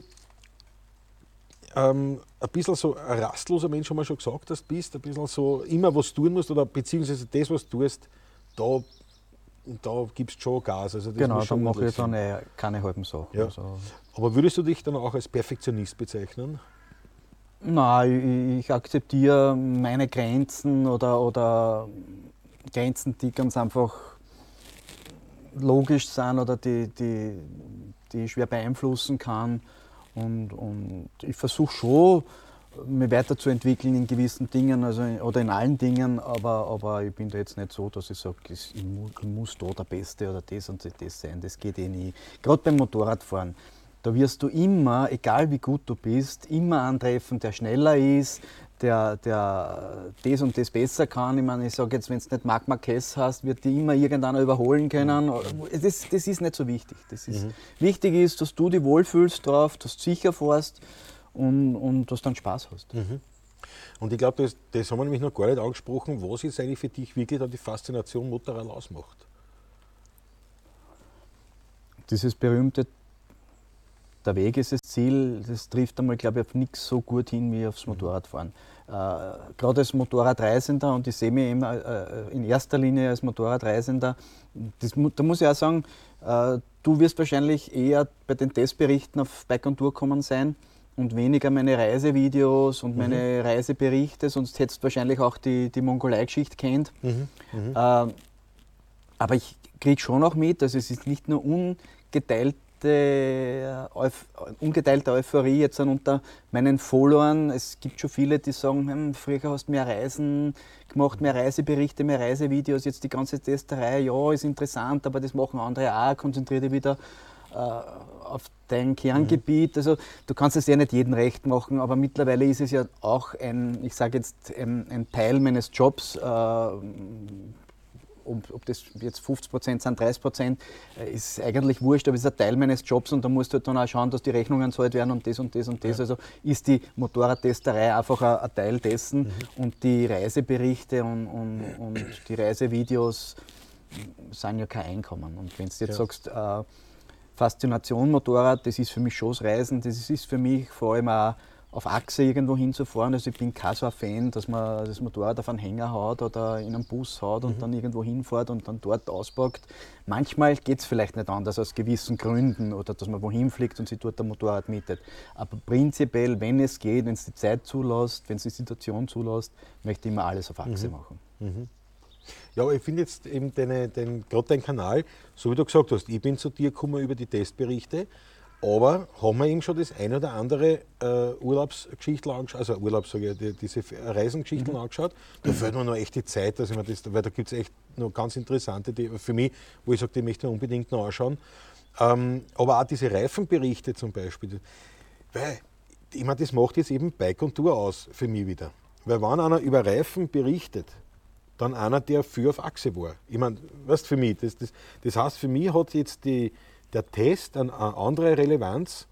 Ähm, ein bisschen so ein rastloser Mensch, haben wir schon gesagt, dass du bist. Ein bisschen so immer was tun musst oder beziehungsweise das, was du tust, da, da gibst du schon Gas. Also genau, da mache ich dann keine halben Sachen. Ja. Also aber würdest du dich dann auch als Perfektionist bezeichnen? Nein, ich, akzeptiere meine Grenzen oder, oder Grenzen, die ganz einfach logisch sind oder die, die, die ich schwer beeinflussen kann. Und, und ich versuche schon, mich weiterzuentwickeln in gewissen Dingen also oder in allen Dingen, aber, aber ich bin da jetzt nicht so, dass ich sage, ich muss da der Beste oder das und das sein. Das geht eh nie. Gerade beim Motorradfahren da wirst du immer, egal wie gut du bist, immer antreffen, der schneller ist, der, der das und das besser kann. Ich meine, ich sage jetzt, wenn du nicht Marc Marquez hast, wird die immer irgendeiner überholen können. Das, das ist nicht so wichtig. Das ist, mhm. Wichtig ist, dass du dich wohlfühlst drauf, dass du sicher fährst und, und dass du dann Spaß hast. Mhm. Und ich glaube, das, das haben wir nämlich noch gar nicht angesprochen, was jetzt eigentlich für dich wirklich die Faszination Motorrad ausmacht. Dieses berühmte der Weg ist das Ziel, das trifft einmal, glaube ich, auf nichts so gut hin wie aufs Motorradfahren. Äh, Gerade als Motorradreisender, und ich sehe mich immer äh, in erster Linie als Motorradreisender, das, da muss ich auch sagen, äh, du wirst wahrscheinlich eher bei den Testberichten auf Bike on Tour kommen sein und weniger meine Reisevideos und mhm. meine Reiseberichte, sonst hättest du wahrscheinlich auch die, die Mongolei-Geschichte kennt. Mhm. Mhm. Äh, aber ich kriege schon auch mit, also es ist nicht nur ungeteilt ungeteilte, Euphorie jetzt unter meinen Followern. Es gibt schon viele, die sagen, hm, früher hast du mehr Reisen gemacht, mehr Reiseberichte, mehr Reisevideos, jetzt die ganze Testerei, ja, ist interessant, aber das machen andere auch, konzentriere dich wieder äh, auf dein Kerngebiet. Mhm. Also du kannst es ja nicht jedem recht machen, aber mittlerweile ist es ja auch ein, ich sage jetzt, ein, ein, Teil meines Jobs, äh, ob, ob das jetzt 50 Prozent sind, 30 Prozent, äh, ist eigentlich wurscht, aber es ist ein Teil meines Jobs und da musst du halt dann auch schauen, dass die Rechnungen zahlt werden und das und das und das. Ja. Also ist die Motorradtesterei einfach ein, ein Teil dessen mhm. und die Reiseberichte und, und, und, die Reisevideos sind ja kein Einkommen. Und wenn du jetzt ja. sagst, äh, Faszination Motorrad, das ist für mich schon das Reisen, das ist für mich vor allem auch auf Achse irgendwo hinzufahren. Also ich bin kein so ein Fan, dass man das Motorrad auf einen Hänger haut oder in einen Bus haut und mhm. dann irgendwo hinfährt und dann dort auspackt. Manchmal geht es vielleicht nicht anders aus gewissen Gründen oder dass man wohin fliegt und sich dort ein Motorrad mietet. Aber prinzipiell, wenn es geht, wenn es die Zeit zulässt, wenn es die Situation zulässt, möchte ich immer alles auf Achse mhm. machen. Mhm. Ja, aber ich finde jetzt eben deine, dein, gerade deinen Kanal, so wie du gesagt hast, ich bin zu dir gekommen über die Testberichte aber haben wir eben schon das eine oder andere äh, Urlaubsgeschichte angeschaut, also Urlaubs, sage ich, die, diese Reisengeschichten mhm. angeschaut. Da fällt mir noch echt die Zeit, dass ich mir das, weil da gibt es echt noch ganz interessante, die für mich, wo ich sage, die möchte ich unbedingt noch anschauen. Ähm, aber auch diese Reifenberichte zum Beispiel, weil ich meine, das macht jetzt eben Bike und Tour aus für mich wieder. Weil wenn einer über Reifen berichtet, dann einer, der für auf Achse war. Ich meine, weißt für mich, das, das, das heißt, für mich hat jetzt die, der Test eine, andere Relevanz,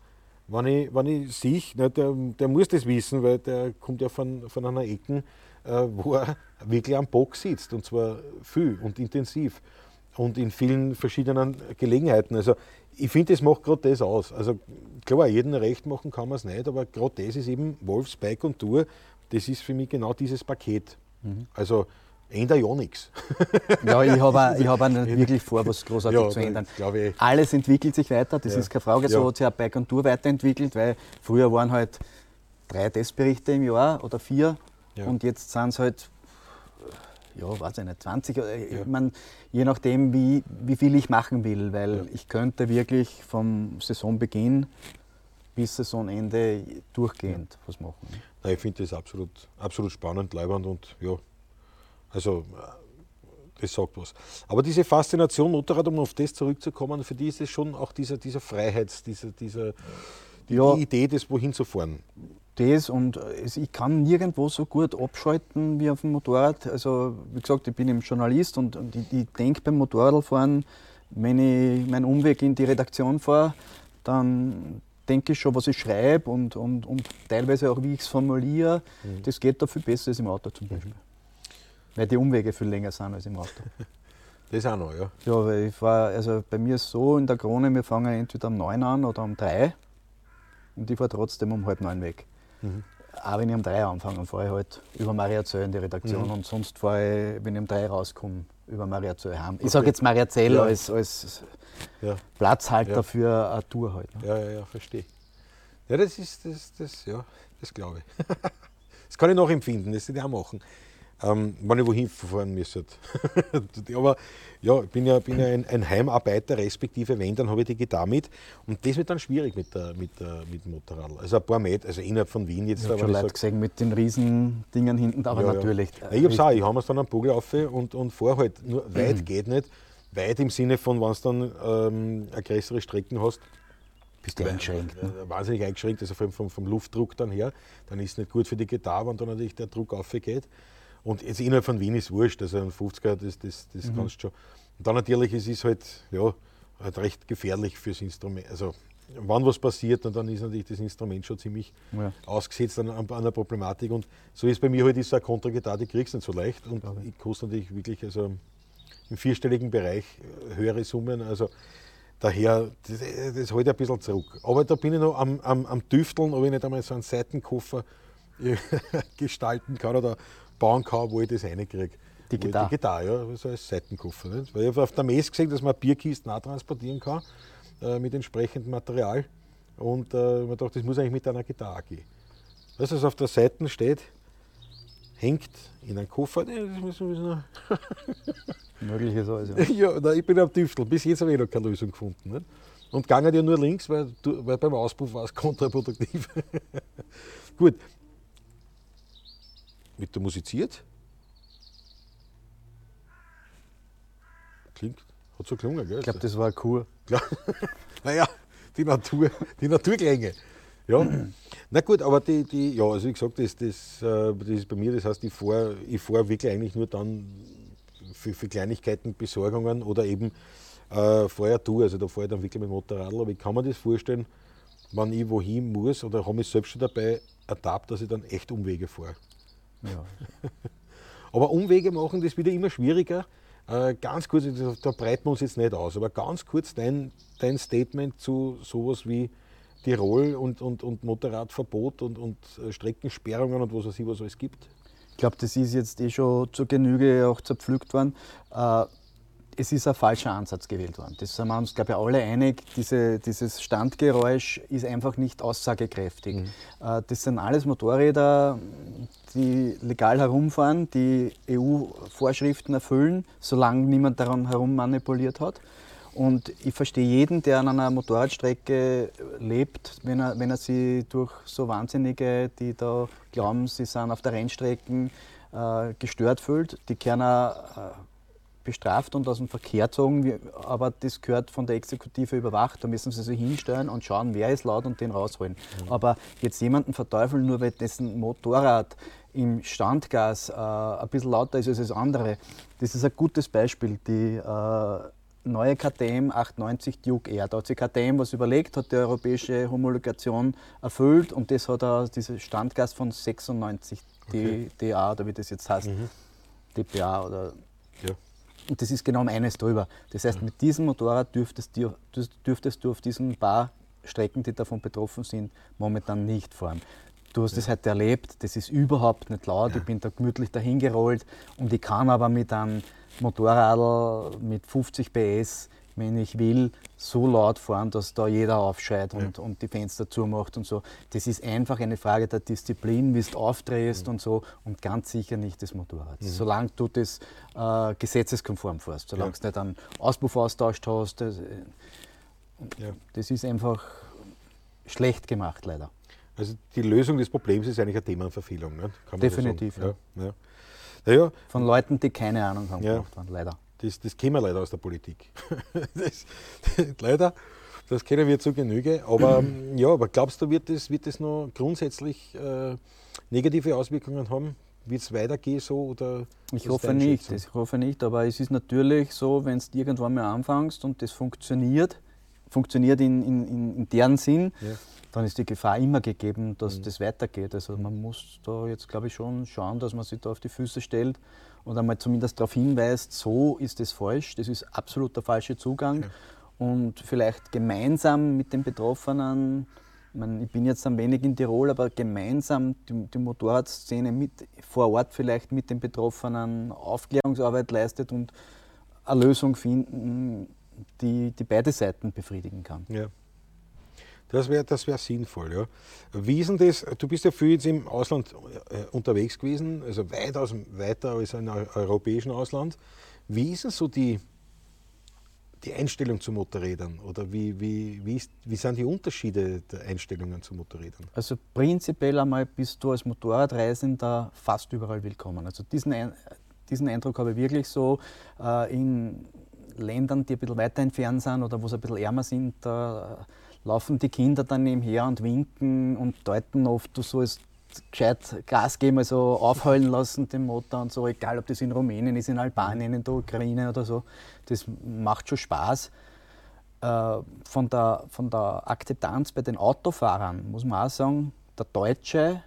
wenn ich, wenn ich sehe, ne, der, der muss das wissen, weil der kommt ja von, von einer Ecke, äh, wo er wirklich am Bock sitzt und zwar viel und intensiv und in vielen verschiedenen Gelegenheiten. Also ich finde, das macht gerade das aus. Also klar, jeden recht machen kann man es nicht, aber gerade das ist eben Wolfs Bike und Tour, das ist für mich genau dieses Paket. Mhm. Also ändert ja nichts. Ja, ich habe ich hab auch nicht wirklich vor, was großartig ja, zu ändern. Alles entwickelt sich weiter, das ja. ist keine Frage. So ja. hat sich auch Bike und Tour weiterentwickelt, weil früher waren halt drei Testberichte im Jahr oder vier und jetzt sind es halt, ja, weiß ich nicht, 20. Ich mein, je nachdem, wie, wie viel ich machen will, weil ich könnte wirklich vom Saisonbeginn bis Saisonende durchgehend was machen. Na, ich finde das absolut, absolut spannend, leibend und ja, also äh, das sagt was. Aber diese Faszination Motorrad, um auf das zurückzukommen, für die ist es schon auch dieser, dieser Freiheits, dieser, dieser, die ja. Idee, das wohin zu fahren. das und es, ich kann nirgendwo so gut abschalten wie auf dem Motorrad. Also wie gesagt, ich bin eben Journalist und, und ich, ich denke beim Motorradfahren, wenn ich meinen Umweg in die Redaktion fahre, dann denke ich schon, was ich schreibe und, und, und teilweise auch, wie ich es formuliere. Mhm. Das geht da viel besser als im Auto zum Beispiel. Mhm. Weil die Umwege viel länger sind als im Auto. Das auch noch, ja. Ja, weil ich fahr, also bei mir ist es so in der Krone, wir fangen entweder um 9 an oder um 3 und ich fahre trotzdem um halb neun weg. Mhm. Auch wenn ich um 3 anfange, fahre ich halt über Mariazell in die Redaktion mhm. und sonst fahre ich, wenn ich um 3 rauskomme, über Mariazell heim. Okay. Ich sage jetzt Mariazell ja. als, als ja. Platzhalter ja. für eine Tour halt. Ne? Ja, ja, ja, verstehe. Ja, das ist, das, das, ja, das glaube ich. das kann ich noch empfinden, das würde ich auch machen ähm, wenn ich wohin fahren müsste. Aber ja, ich bin ja, bin ja ein, ein, Heimarbeiter, respektive wenn, dann habe ich die Gitarre mit. Und das wird dann schwierig mit, der, mit, der, mit dem Motorrad. Also ein paar Meter, also innerhalb von Wien jetzt. Ich habe schon Leute gesehen mit den riesen Dingen hinten, aber ja, natürlich. Ja. ich habe es auch, ich habe mir dann am Bogen auf und, und fahre halt. Nur weit mhm. geht nicht. Weit im Sinne von, wenn du dann ähm, größere Strecken hast, bist du eingeschränkt. Ne? Wahnsinnig eingeschränkt, also vom, vom, vom Luftdruck dann her. Dann ist es nicht gut für die Gitarre, wenn dann natürlich der Druck aufgeht. Und jetzt innerhalb von Wien ist wurscht, also ein 50er, das, das, das mhm. kannst du schon. Und dann natürlich ist es halt, ja, halt recht gefährlich fürs Instrument. Also, wann was passiert, und dann ist natürlich das Instrument schon ziemlich ja. ausgesetzt an, an, einer Problematik. Und so ist bei mir halt ist so eine die kriegst du nicht so leicht. Und okay. ich koste natürlich wirklich also im vierstelligen Bereich äh, höhere Summen. Also daher, das, das halte ich ein bisschen zurück. Aber da bin ich noch am, am, am Tüfteln, ob ich nicht einmal so einen Seitenkoffer gestalten kann oder bauen kann, wo ich das reinkriege. Die Gitarre? Die Gitarre, ja, so als Seitenkoffer. Nicht? Weil ich habe auf der Messe gesehen, dass man Bierkisten auch transportieren kann äh, mit entsprechendem Material. Und äh, man dachte, das muss eigentlich mit einer Gitarre gehen. Das, was auf der Seite steht, hängt in einen Koffer. Nee, das muss, muss noch Möglich ist alles, ja. ja nein, ich bin am Tüftel. Bis jetzt habe ich noch keine Lösung gefunden. Nicht? Und gegangen ja nur links, weil, weil beim Auspuff war es kontraproduktiv. Gut, mit der musiziert. Klingt, hat so gelungen, gell? Ich glaube, das war eine Kur. naja, die Natur, die Naturklänge. Ja. Na gut, aber die, die, ja, also wie gesagt, das, das, äh, das ist bei mir, das heißt, ich fahre ich fahr wirklich eigentlich nur dann für, für Kleinigkeiten, Besorgungen oder eben äh, vorher tue. Also da fahre ich dann wirklich mit dem Motorrad. Aber ich kann mir das vorstellen, wenn ich wohin muss oder habe ich selbst schon dabei ertappt, dass ich dann echt Umwege fahre. Ja. aber Umwege machen, das wird immer schwieriger. Äh, ganz kurz, da breiten wir uns jetzt nicht aus, aber ganz kurz dein, dein Statement zu sowas wie Tirol und, und, und Motorradverbot und, und äh, Streckensperrungen und was weiß ich, was es gibt? Ich glaube, das ist jetzt eh schon zur Genüge auch zerpflückt worden. Äh, es ist ein falscher Ansatz gewählt worden. Das sind wir uns, glaube ich, alle einig. Diese, dieses Standgeräusch ist einfach nicht aussagekräftig. Mhm. Äh, das sind alles Motorräder, die legal herumfahren, die EU-Vorschriften erfüllen, solange niemand daran herum manipuliert hat. Und ich verstehe jeden, der an einer Motorradstrecke lebt, wenn er, wenn er sich durch so Wahnsinnige, die da glauben, sie sind auf der Rennstrecke, äh, gestört fühlt. Die Kerner äh, bestraft und aus dem Verkehr gezogen, aber das gehört von der Exekutive überwacht. Da müssen sie sich hinstellen und schauen, wer ist laut und den rausholen. Mhm. Aber jetzt jemanden verteufeln, nur weil dessen Motorrad im Standgas äh, ein bisschen lauter ist als das andere, das ist ein gutes Beispiel. Die äh, neue KTM 890 Duke Air. Da hat sich KTM was überlegt, hat die europäische Homologation erfüllt und das hat er, dieses Standgas von 96 okay. DA oder wie das jetzt heißt, mhm. DPA oder ja. Und das ist genau um eines drüber. Das heißt, mit diesem Motorrad dürftest du, dürftest du auf diesen paar Strecken, die davon betroffen sind, momentan nicht fahren. Du hast ja. das heute erlebt, das ist überhaupt nicht laut, ja. ich bin da gemütlich dahin gerollt und ich kann aber mit einem Motorrad mit 50 PS wenn ich will, so laut fahren, dass da jeder aufschreit und, ja. und die Fenster zumacht und so. Das ist einfach eine Frage der Disziplin, wie du aufdrehst mhm. und so und ganz sicher nicht des Motorrads. Mhm. Solange du das äh, gesetzeskonform fährst, solange ja. du nicht einen Auspuff austauscht hast, das, äh, ja. das ist einfach schlecht gemacht, leider. Also die Lösung des Problems ist eigentlich eine Themenverfehlung. Ne? Definitiv. Ja. Ja. Ja. Von Leuten, die keine Ahnung haben, ja. waren, leider. Das, das kennen wir leider aus der Politik. das, leider. das kennen wir zu Genüge. Aber ja, aber glaubst du, wird das, wird das noch grundsätzlich äh, negative Auswirkungen haben? Wird es weitergehen so? Oder ich hoffe nicht, ich hoffe nicht, aber es ist natürlich so, wenn du irgendwann mal anfängst und das funktioniert, funktioniert in, in, in deren Sinn, ja. dann ist die Gefahr immer gegeben, dass mhm. das weitergeht. Also man muss da jetzt, glaube ich, schon schauen, dass man sich da auf die Füße stellt und einmal zumindest darauf hinweist, so ist es falsch, das ist absolut der falsche Zugang. Ja. Und vielleicht gemeinsam mit den Betroffenen ich, meine, ich bin jetzt ein wenig in Tirol, aber gemeinsam die, die Motorradszene mit, vor Ort vielleicht mit den Betroffenen Aufklärungsarbeit leistet und eine Lösung finden, die, die beide Seiten befriedigen kann. Ja. Das wäre das wär sinnvoll. Ja. Wie ist denn das? Du bist ja viel jetzt im Ausland äh, unterwegs gewesen, also weitaus weiter als im europäischen Ausland. Wie ist denn so die, die Einstellung zu Motorrädern oder wie, wie, wie, ist, wie sind die Unterschiede der Einstellungen zu Motorrädern? Also prinzipiell einmal bist du als Motorradreisender fast überall willkommen. Also diesen, diesen Eindruck habe ich wirklich so äh, in Ländern, die ein bisschen weiter entfernt sind oder wo es ein bisschen ärmer sind, da laufen die Kinder dann nebenher und winken und deuten oft, du sollst gescheit Gas geben, also aufheulen lassen den Motor und so, egal ob das in Rumänien ist, in Albanien, in der Ukraine oder so. Das macht schon Spaß. Äh, von der, von der Akzeptanz bei den Autofahrern muss man auch sagen, der Deutsche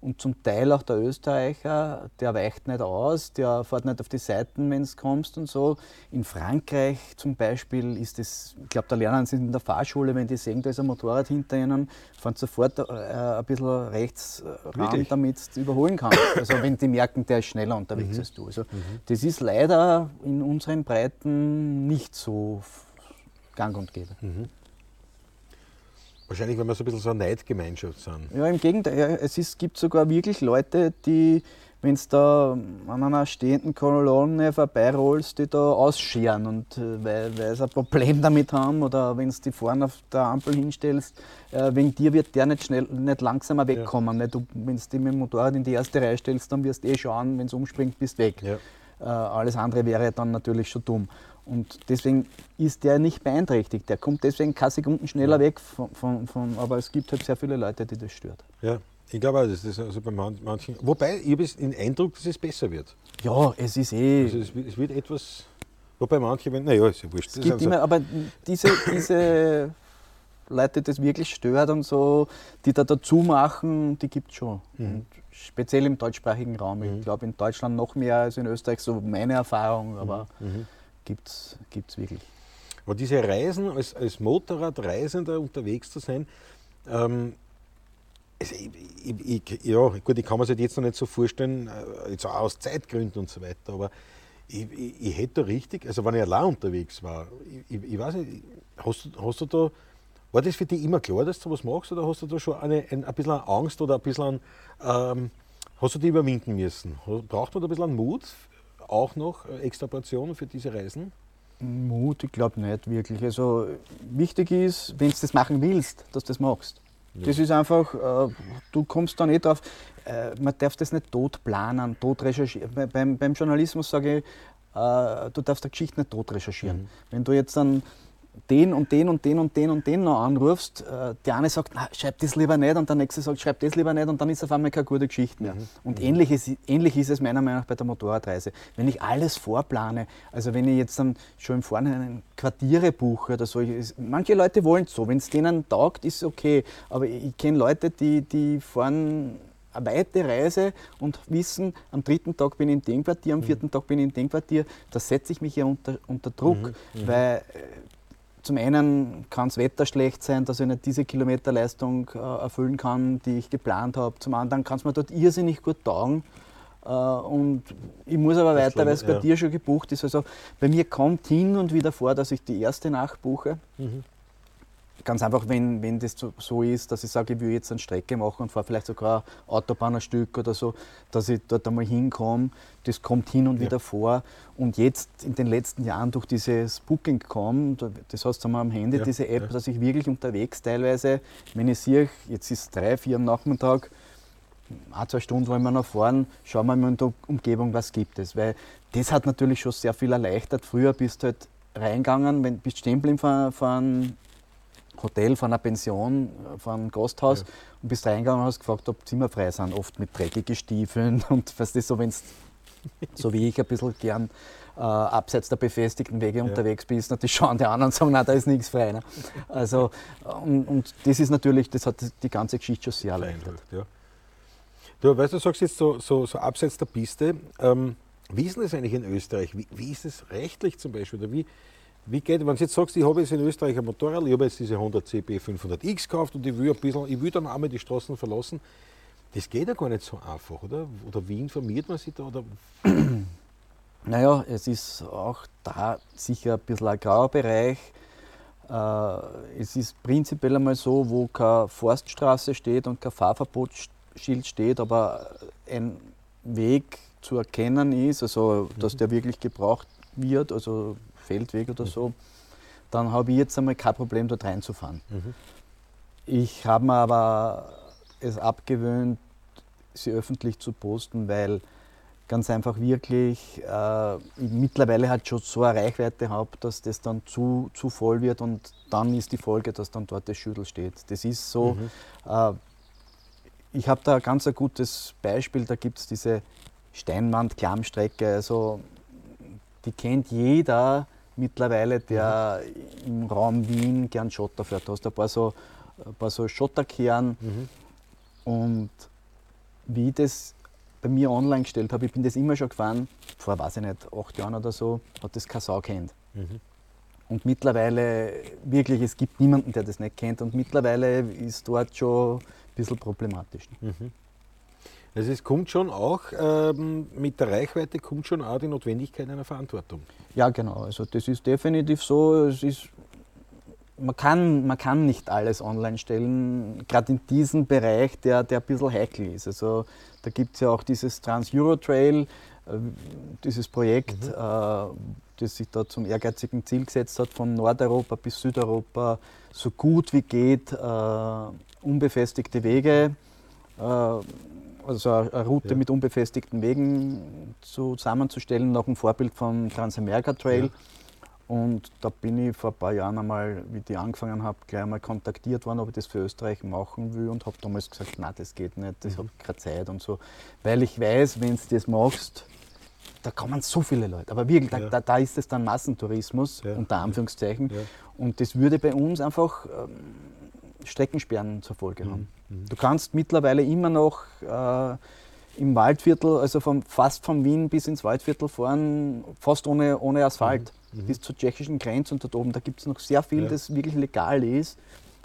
und zum Teil auch der Österreicher, der weicht nicht aus, der fährt nicht auf die Seiten, wenn es kommst und so. In Frankreich zum Beispiel ist es, ich glaube, da lernen sie in der Fahrschule, wenn die sehen, da ist ein Motorrad hinter ihnen, fahren sofort äh, ein bisschen rechts ran, damit du überholen kannst. Also wenn die merken, der ist schneller unterwegs mhm. als du. Also mhm. das ist leider in unseren Breiten nicht so gang und gäbe. Mhm. Wahrscheinlich, weil wir so ein bisschen so eine Neidgemeinschaft sind. Ja, im Gegenteil. Es ist, gibt sogar wirklich Leute, die, wenn du da an einer stehenden Kolonne vorbeirollst, die da ausscheren und äh, weil, weil sie ein Problem damit haben oder wenn du die vorne auf der Ampel hinstellst, äh, wegen dir wird der nicht, schnell, nicht langsamer wegkommen. Ja. Du, wenn du dich mit dem Motorrad in die erste Reihe stellst, dann wirst du eh schauen, wenn es umspringt, bist weg. Ja. Äh, alles andere wäre dann natürlich schon dumm. Und deswegen ist der nicht beeinträchtigt. Der kommt deswegen keine Sekunden schneller weg. Von, von, von, aber es gibt halt sehr viele Leute, die das stört. Ja, ich glaube auch, das ist also bei manchen. Wobei, ich habe den Eindruck, dass es besser wird. Ja, es ist eh. Also es, es wird etwas. Wobei manche, naja, ist ja wurscht. Es gibt also immer, aber diese, diese Leute, die das wirklich stört und so, die da dazu machen, die gibt es schon. Mhm. Speziell im deutschsprachigen Raum. Mhm. Ich glaube in Deutschland noch mehr als in Österreich, so meine Erfahrung. Aber mhm gibt es wirklich. Aber diese Reisen, als, als Motorradreisender unterwegs zu sein, ähm, also ich, ich, ich, ja, gut, ich kann mir das jetzt noch nicht so vorstellen, äh, jetzt auch aus Zeitgründen und so weiter, aber ich, ich, hätte da richtig, also wenn ich allein unterwegs war, ich, weiß nicht, hast hast du da, war das für dich immer klar, dass du was machst oder hast du da schon eine, ein, ein bisschen Angst oder ein bisschen, ähm, hast du die überwinden müssen? Braucht man da ein bisschen Mut auch noch äh, extra Portionen für diese Reisen? Mut, ich glaube nicht wirklich. Also wichtig ist, wenn du das machen willst, dass du das machst. Ja. Das ist einfach, äh, du kommst da nicht drauf, äh, man darf das nicht tot planen, tot recherchieren. Beim, beim Journalismus sage ich, äh, du darfst eine Geschichte nicht tot recherchieren. Mhm. Wenn du jetzt dann den und den und den und den und den noch anrufst, äh, der eine sagt, na, schreib das lieber nicht und der nächste sagt, schreib das lieber nicht und dann ist es auf einmal keine gute Geschichte mehr. Mhm. Und mhm. Ähnlich, ist, ähnlich ist es meiner Meinung nach bei der Motorradreise. Wenn ich alles vorplane, also wenn ich jetzt dann schon im Vorhinein Quartiere buche oder so, ich, manche Leute wollen es so, wenn es denen taugt, ist es okay, aber ich, kenne Leute, die, die fahren eine weite Reise und wissen, am dritten Tag bin ich in dem Quartier, am mhm. vierten Tag bin ich in dem Quartier, da setze ich mich ja unter, unter Druck, mhm. mhm. weil äh, zum einen kann das Wetter schlecht sein, dass ich nicht diese Kilometerleistung äh, erfüllen kann, die ich geplant habe. Zum anderen kann es mir dort irrsinnig gut taugen. Äh, und ich muss aber weiter, weil es bei ja. dir schon gebucht ist. Also bei mir kommt hin und wieder vor, dass ich die erste Nacht buche. Mhm. Ganz einfach, wenn, wenn das so ist, dass ich sage, ich will jetzt eine Strecke machen und fahre vielleicht sogar Autobahn ein Stück oder so, dass ich dort einmal hinkomme. Das kommt hin und ja. wieder vor. Und jetzt in den letzten Jahren durch dieses Booking.com, das hast du mal am Handy, ja. diese App, ja. dass ich wirklich unterwegs teilweise, wenn ich sehe, jetzt ist es drei, vier am Nachmittag, ein, zwei Stunden wollen wir noch fahren, schauen wir mal in der Umgebung, was gibt es. Weil das hat natürlich schon sehr viel erleichtert. Früher bist du halt reingegangen, wenn bist stehen geblieben von, von Hotel, von einer Pension, von einem Gasthaus Ja. und bist reingegangen und hast gefragt, ob Zimmer frei sind, oft mit dreckigen Stiefeln und weißt du, so wenn so wie ich ein bisschen gern äh, abseits der befestigten Wege unterwegs bist, natürlich schauen die anderen und sagen, nein, da ist nichts frei. Ne? Also, und, und das ist natürlich, das hat die ganze Geschichte schon sehr erleichtert. Ja. Du, weißt du, sagst jetzt so, so, so abseits der Piste, ähm, wie ist denn das eigentlich in Österreich? Wie, wie ist es rechtlich zum Beispiel? Oder wie, wie geht, wenn du jetzt sagst, ich habe jetzt in Österreich ein Motorrad, ich habe jetzt diese Honda CB 500X gekauft und ich will, ein bisschen, ich will dann einmal die Straßen verlassen, das geht ja gar nicht so einfach, oder? Oder wie informiert man sich da? Oder? Naja, es ist auch da sicher ein bisschen ein grauer Bereich. Äh, es ist prinzipiell einmal so, wo keine Forststraße steht und kein Fahrverbotsschild steht, aber ein Weg zu erkennen ist, also dass der wirklich gebraucht wird, also Feldweg oder so, dann habe ich jetzt einmal kein Problem, dort reinzufahren. Ich habe mir aber es abgewöhnt, sie öffentlich zu posten, weil ganz einfach wirklich äh, mittlerweile halt schon so eine Reichweite habe, dass das dann zu, zu voll wird und dann ist die Folge, dass dann dort das Schüttel steht. Das ist so. Äh, ich habe da ein ganz ein gutes Beispiel, da gibt es diese Steinwand-Klammstrecke, also die kennt jeder mittlerweile, der im Raum Wien gern Schotter fährt. Da hast du ein paar so, ein paar so Schotterkern und wie ich das bei mir online gestellt habe, ich bin das immer schon gefahren, vor, weiß ich nicht, acht Jahren oder so, hat das keine Sau kennt. Und mittlerweile, wirklich, es gibt niemanden, der das nicht kennt. Und mittlerweile ist dort schon ein bisschen problematisch. Also es kommt schon auch, ähm, mit der Reichweite kommt schon auch die Notwendigkeit einer Verantwortung. Ja, genau. Also das ist definitiv so. Es ist, man, kann, man kann nicht alles online stellen, gerade in diesem Bereich, der, der ein bisschen heikel ist. Also da gibt es ja auch dieses Trans-Euro-Trail, äh, dieses Projekt, äh, das sich da zum ehrgeizigen Ziel gesetzt hat, von Nordeuropa bis Südeuropa so gut wie geht äh, unbefestigte Wege, äh, also eine Route Ja. mit unbefestigten Wegen zusammenzustellen, nach dem Vorbild vom Transamerika Trail. Ja. Und da bin ich vor ein paar Jahren einmal, wie ich angefangen habe, gleich einmal kontaktiert worden, ob ich das für Österreich machen will und habe damals gesagt, nein, das geht nicht, das habe ich keine Zeit und so. Weil ich weiß, wenn du das machst, da kommen so viele Leute. Aber wirklich, da, Ja. da, da ist es dann Massentourismus, Ja. unter Anführungszeichen. Ja. Und das würde bei uns einfach ähm, Streckensperren zur Folge Mhm. haben. Du kannst mittlerweile immer noch äh, im Waldviertel, also vom, fast von Wien bis ins Waldviertel fahren, fast ohne, ohne Asphalt, bis zur tschechischen Grenze und dort oben. Da gibt es noch sehr viel, Mhm. Ja. das wirklich legal ist.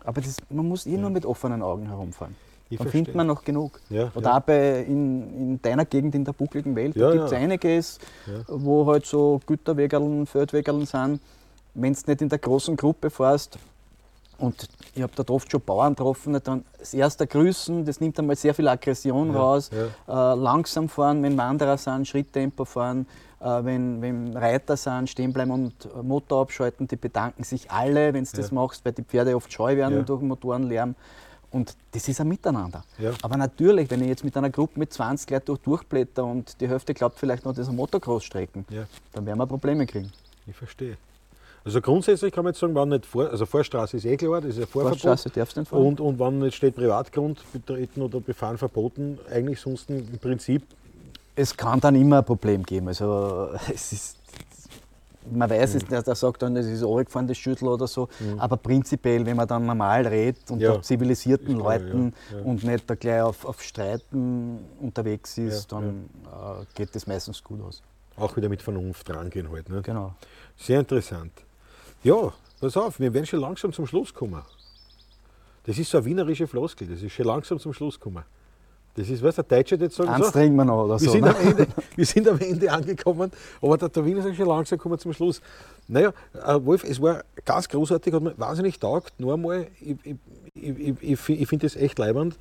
Aber das, man muss eh nur mit offenen Augen herumfahren. Ich Dann verstehe. findet man noch genug. Ja, Oder ja. auch bei, in, in deiner Gegend, in der buckligen Welt, Ja, da gibt es ja. einiges, Ja. wo halt so Güterwegerln, Feldwegerln sind. Wenn du nicht in der großen Gruppe fährst, und ich habe dort oft schon Bauern getroffen, dann das erste Grüßen, das nimmt einmal sehr viel Aggression Ja, raus. Äh, langsam fahren, wenn Wanderer sind, Schritttempo fahren, äh, wenn, wenn Reiter sind, stehen bleiben und Motor abschalten, die bedanken sich alle, wenn du das Ja. machst, weil die Pferde oft scheu werden Ja. durch Motorenlärm. Und das ist ein Miteinander. Ja. Aber natürlich, wenn ich jetzt mit einer Gruppe mit 20 Leuten durch, durchblätter und die Hälfte glaubt vielleicht noch, das sind Motocross-Strecken, Ja, dann werden wir Probleme kriegen. ich verstehe. Also grundsätzlich kann man jetzt sagen, wenn nicht vor, also Vorstraße ist eh klar, das ist ein Vorverbot. Vorstraße darfst du nicht fahren. Und, und wenn nicht steht Privatgrund betreten oder befahren verboten, eigentlich sonst im Prinzip Es kann dann immer ein Problem geben. Also es ist, man weiß es, der, der sagt dann, es ist runtergefahren, das Schüttel oder so. Aber prinzipiell, wenn man dann normal redet und Mhm. Ja, zivilisierten klar, Leuten ja, ja. und nicht da gleich auf, auf Streiten unterwegs ist, Ja, dann Äh, geht das meistens gut aus. auch wieder mit Vernunft rangehen halt. Ne? Genau. Sehr interessant. Ja, pass auf, wir werden schon langsam zum Schluss kommen. Das ist so eine wienerische Floskel, das ist schon langsam zum Schluss kommen. Das ist, was der Deutsche jetzt sagen Eins so, trinken wir noch oder wir, so. sind ne? am Ende, wir sind am Ende angekommen, aber der, der Wiener sagt schon langsam kommen wir zum Schluss. Naja, äh, Wolf, es war ganz großartig, hat mir wahnsinnig taugt. Nur einmal, ich, ich, ich, ich, ich, fi- ich finde das echt leibend,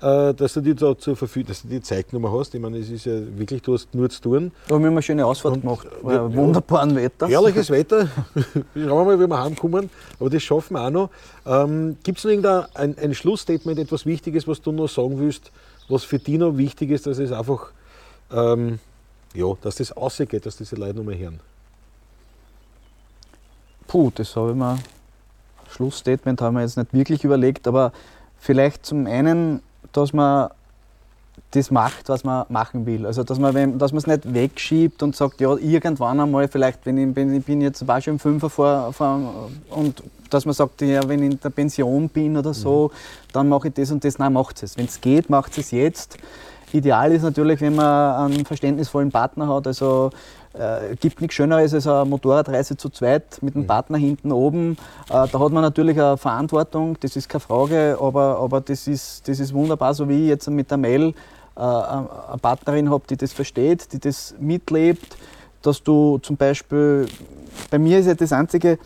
dass du dir da zur Verfügung, dass du die Zeitnummer hast. Ich meine, es ist ja wirklich, du hast nur zu tun. Da haben wir eine schöne Ausfahrt Und, gemacht. äh, Bei ja, wunderbaren Wetter. Herrliches Wetter. Schauen wir mal, wie wir heimkommen. Aber das schaffen wir auch noch. Ähm, Gibt es noch irgendein ein, ein Schlussstatement, etwas Wichtiges, was du noch sagen willst, was für dich noch wichtig ist, dass es einfach, ähm, ja, dass das ausgeht, dass diese Leute noch mal hören? Puh, das habe ich mir Schlussstatement haben wir jetzt nicht wirklich überlegt, aber vielleicht zum einen, dass man das macht, was man machen will. Also dass man dass es nicht wegschiebt und sagt, ja, irgendwann einmal, vielleicht, wenn ich, wenn ich bin jetzt zum Beispiel im Fünfer vor, vor, und dass man sagt, ja, wenn ich in der Pension bin oder so, mhm. dann mache ich das und das. Nein, macht es. Wenn es geht, macht es jetzt. Ideal ist natürlich, wenn man einen verständnisvollen Partner hat. Also äh, gibt nichts Schöneres als eine Motorradreise zu zweit mit mhm. Partner hinten oben. Äh, da hat man natürlich eine Verantwortung, das ist keine Frage, aber, aber das, ist, das ist wunderbar, so wie ich jetzt mit der Mail äh, eine Partnerin habe, die das versteht, die das mitlebt, dass du zum Beispiel, bei mir ist ja das Einzige,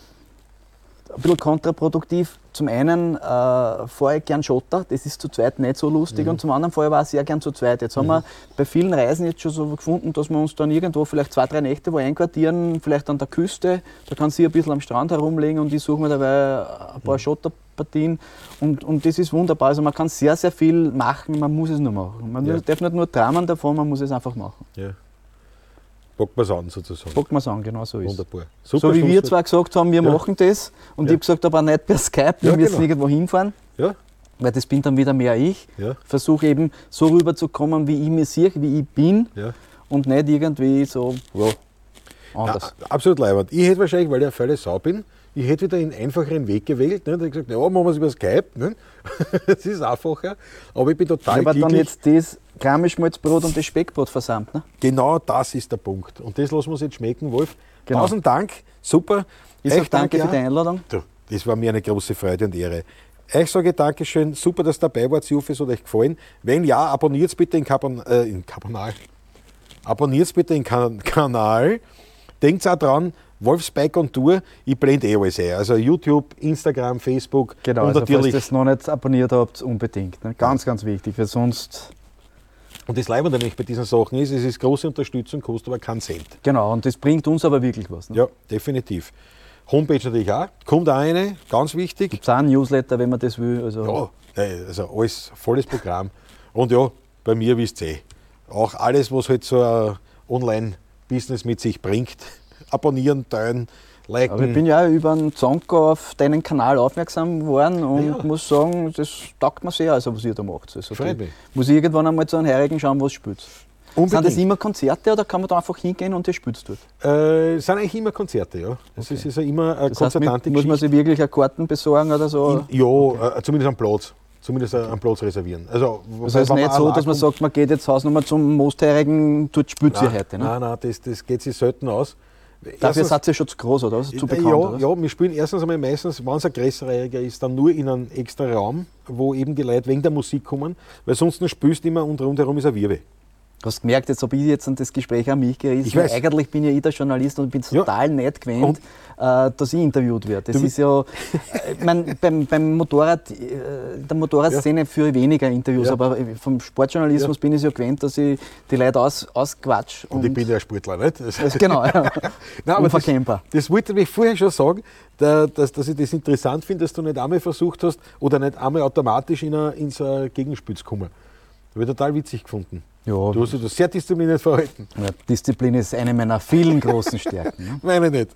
ein bisschen kontraproduktiv. Zum einen äh, fahre ich gern Schotter, das ist zu zweit nicht so lustig, mhm. und zum anderen fahre ich auch sehr gern zu zweit. Jetzt mhm. haben wir bei vielen Reisen jetzt schon so gefunden, dass wir uns dann irgendwo vielleicht zwei, drei Nächte wo einquartieren, vielleicht an der Küste, da kann sie ein bisschen am Strand herumlegen und ich suche mir dabei ein paar mhm. Schotterpartien und, und das ist wunderbar. Also man kann sehr, sehr viel machen, man muss es nur machen. Man ja. darf nicht nur träumen davon, man muss es einfach machen. Ja. Packt man es an sozusagen. Packt man es an, genau so ist Wunderbar. Super so wie wir zwar gesagt haben, wir ja. machen das und ja. ich habe gesagt, aber nicht per Skype, wir ja, müssen genau. irgendwo hinfahren. Ja. Weil das bin dann wieder mehr ich. Ja. Versuche eben so rüberzukommen, wie ich mir sehe, wie ich bin ja. und nicht irgendwie so ja, anders. Ja, absolut leibend. Ich hätte wahrscheinlich, weil ich eine feine Sau bin, ich hätte wieder einen einfacheren Weg gewählt. Ne? Da ich gesagt, ja, machen wir es über Skype. Ne? das ist einfacher. Aber ich bin total aber glücklich. dann jetzt das Kramischmalzbrot und das Speckbrot versammelt, ne? Genau das ist der Punkt. Und das lassen wir uns jetzt schmecken, Wolf. Genau. Tausend Dank, super. Ich sage danke für die Einladung. Du, das war mir eine große Freude und Ehre. Ich sage Dankeschön, super, dass ihr dabei wart. Ich hoffe, es hat euch gefallen. Wenn ja, abonniert bitte den Carbon, äh, Carbonal. Abonniert bitte den kan Kanal. Denkt auch dran, Wolfsbike on Tour, ich blende eh alles ein. Also YouTube, Instagram, Facebook genau, und also natürlich. Falls ihr das noch nicht abonniert habt, unbedingt. Ne? Ganz, ganz wichtig, weil sonst. Und das Leibende nämlich bei diesen Sachen ist, es ist große Unterstützung, kostet aber keinen Cent. Genau, und das bringt uns aber wirklich was. Ne? Ja, definitiv. Homepage natürlich auch, kommt auch eine, ganz wichtig. Gibt es auch einen Newsletter, wenn man das will? Also ja, also alles volles Programm. Und ja, bei mir wisst ihr eh, auch alles, was halt so ein Online-Business mit sich bringt, abonnieren, teilen, liken. Aber ich bin ja über einen Zonko auf deinen Kanal aufmerksam geworden und ja. muss sagen, das taugt mir sehr, also was ihr da macht. Also Freut mich. Muss ich irgendwann einmal zu einem Heirigen schauen, was spielt. Unbedingt. Sind das immer Konzerte oder kann man da einfach hingehen und das spielst dort? Äh, sind eigentlich immer Konzerte, ja. Das okay. ist, ist ja immer eine das konzertante heißt, Muss man sich wirklich eine Karten besorgen oder so? In, ja, okay. äh, zumindest am Platz. Zumindest okay. einen Platz reservieren. Also, das heißt nicht so, dass man sagt, man geht jetzt Hausnummer zum Mostheirigen, dort spielt sie heute. Ne? Nein, nein, das, das geht sich selten aus. Dafür seid ihr schon zu groß, oder? Zu bekannt, ja, oder? ja, wir spielen erstens einmal meistens, wenn es ein größerer ist, dann nur in einem extra Raum, wo eben die Leute wegen der Musik kommen, weil sonst spielst du immer und rundherum ist ein Wirbel. Du hast gemerkt, jetzt habe ich jetzt das Gespräch an mich gerissen. Ich weiß. Eigentlich bin ja ich der Journalist und bin total ja. nicht gewöhnt, äh, dass ich interviewt werde. Das du ist ja, ich mein, beim, beim Motorrad, äh, der Motorradszene ja. führe ich weniger Interviews, ja. aber vom Sportjournalismus bin ich so gewöhnt, dass ich die Leute aus, ausquatsch. Und, und ich bin ja Sportler, nicht? Das genau, ja. Nein, aber. Das, das wollte ich vorher schon sagen, dass, dass ich das interessant finde, dass du nicht einmal versucht hast oder nicht einmal automatisch in, eine, in so ein Gegenspiel zu kommen. Das habe ich total witzig gefunden. Ja, du hast dich sehr diszipliniert verhalten. Ja, Disziplin ist eine meiner vielen großen Stärken. Ne? Meine nicht.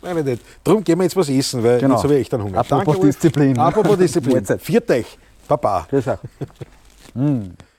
Meine nicht. Darum gehen wir jetzt was essen, weil genau. jetzt habe ich echt einen Hunger. Apropos Danke, Disziplin. Apropos Disziplin. Viert euch. Baba. mm.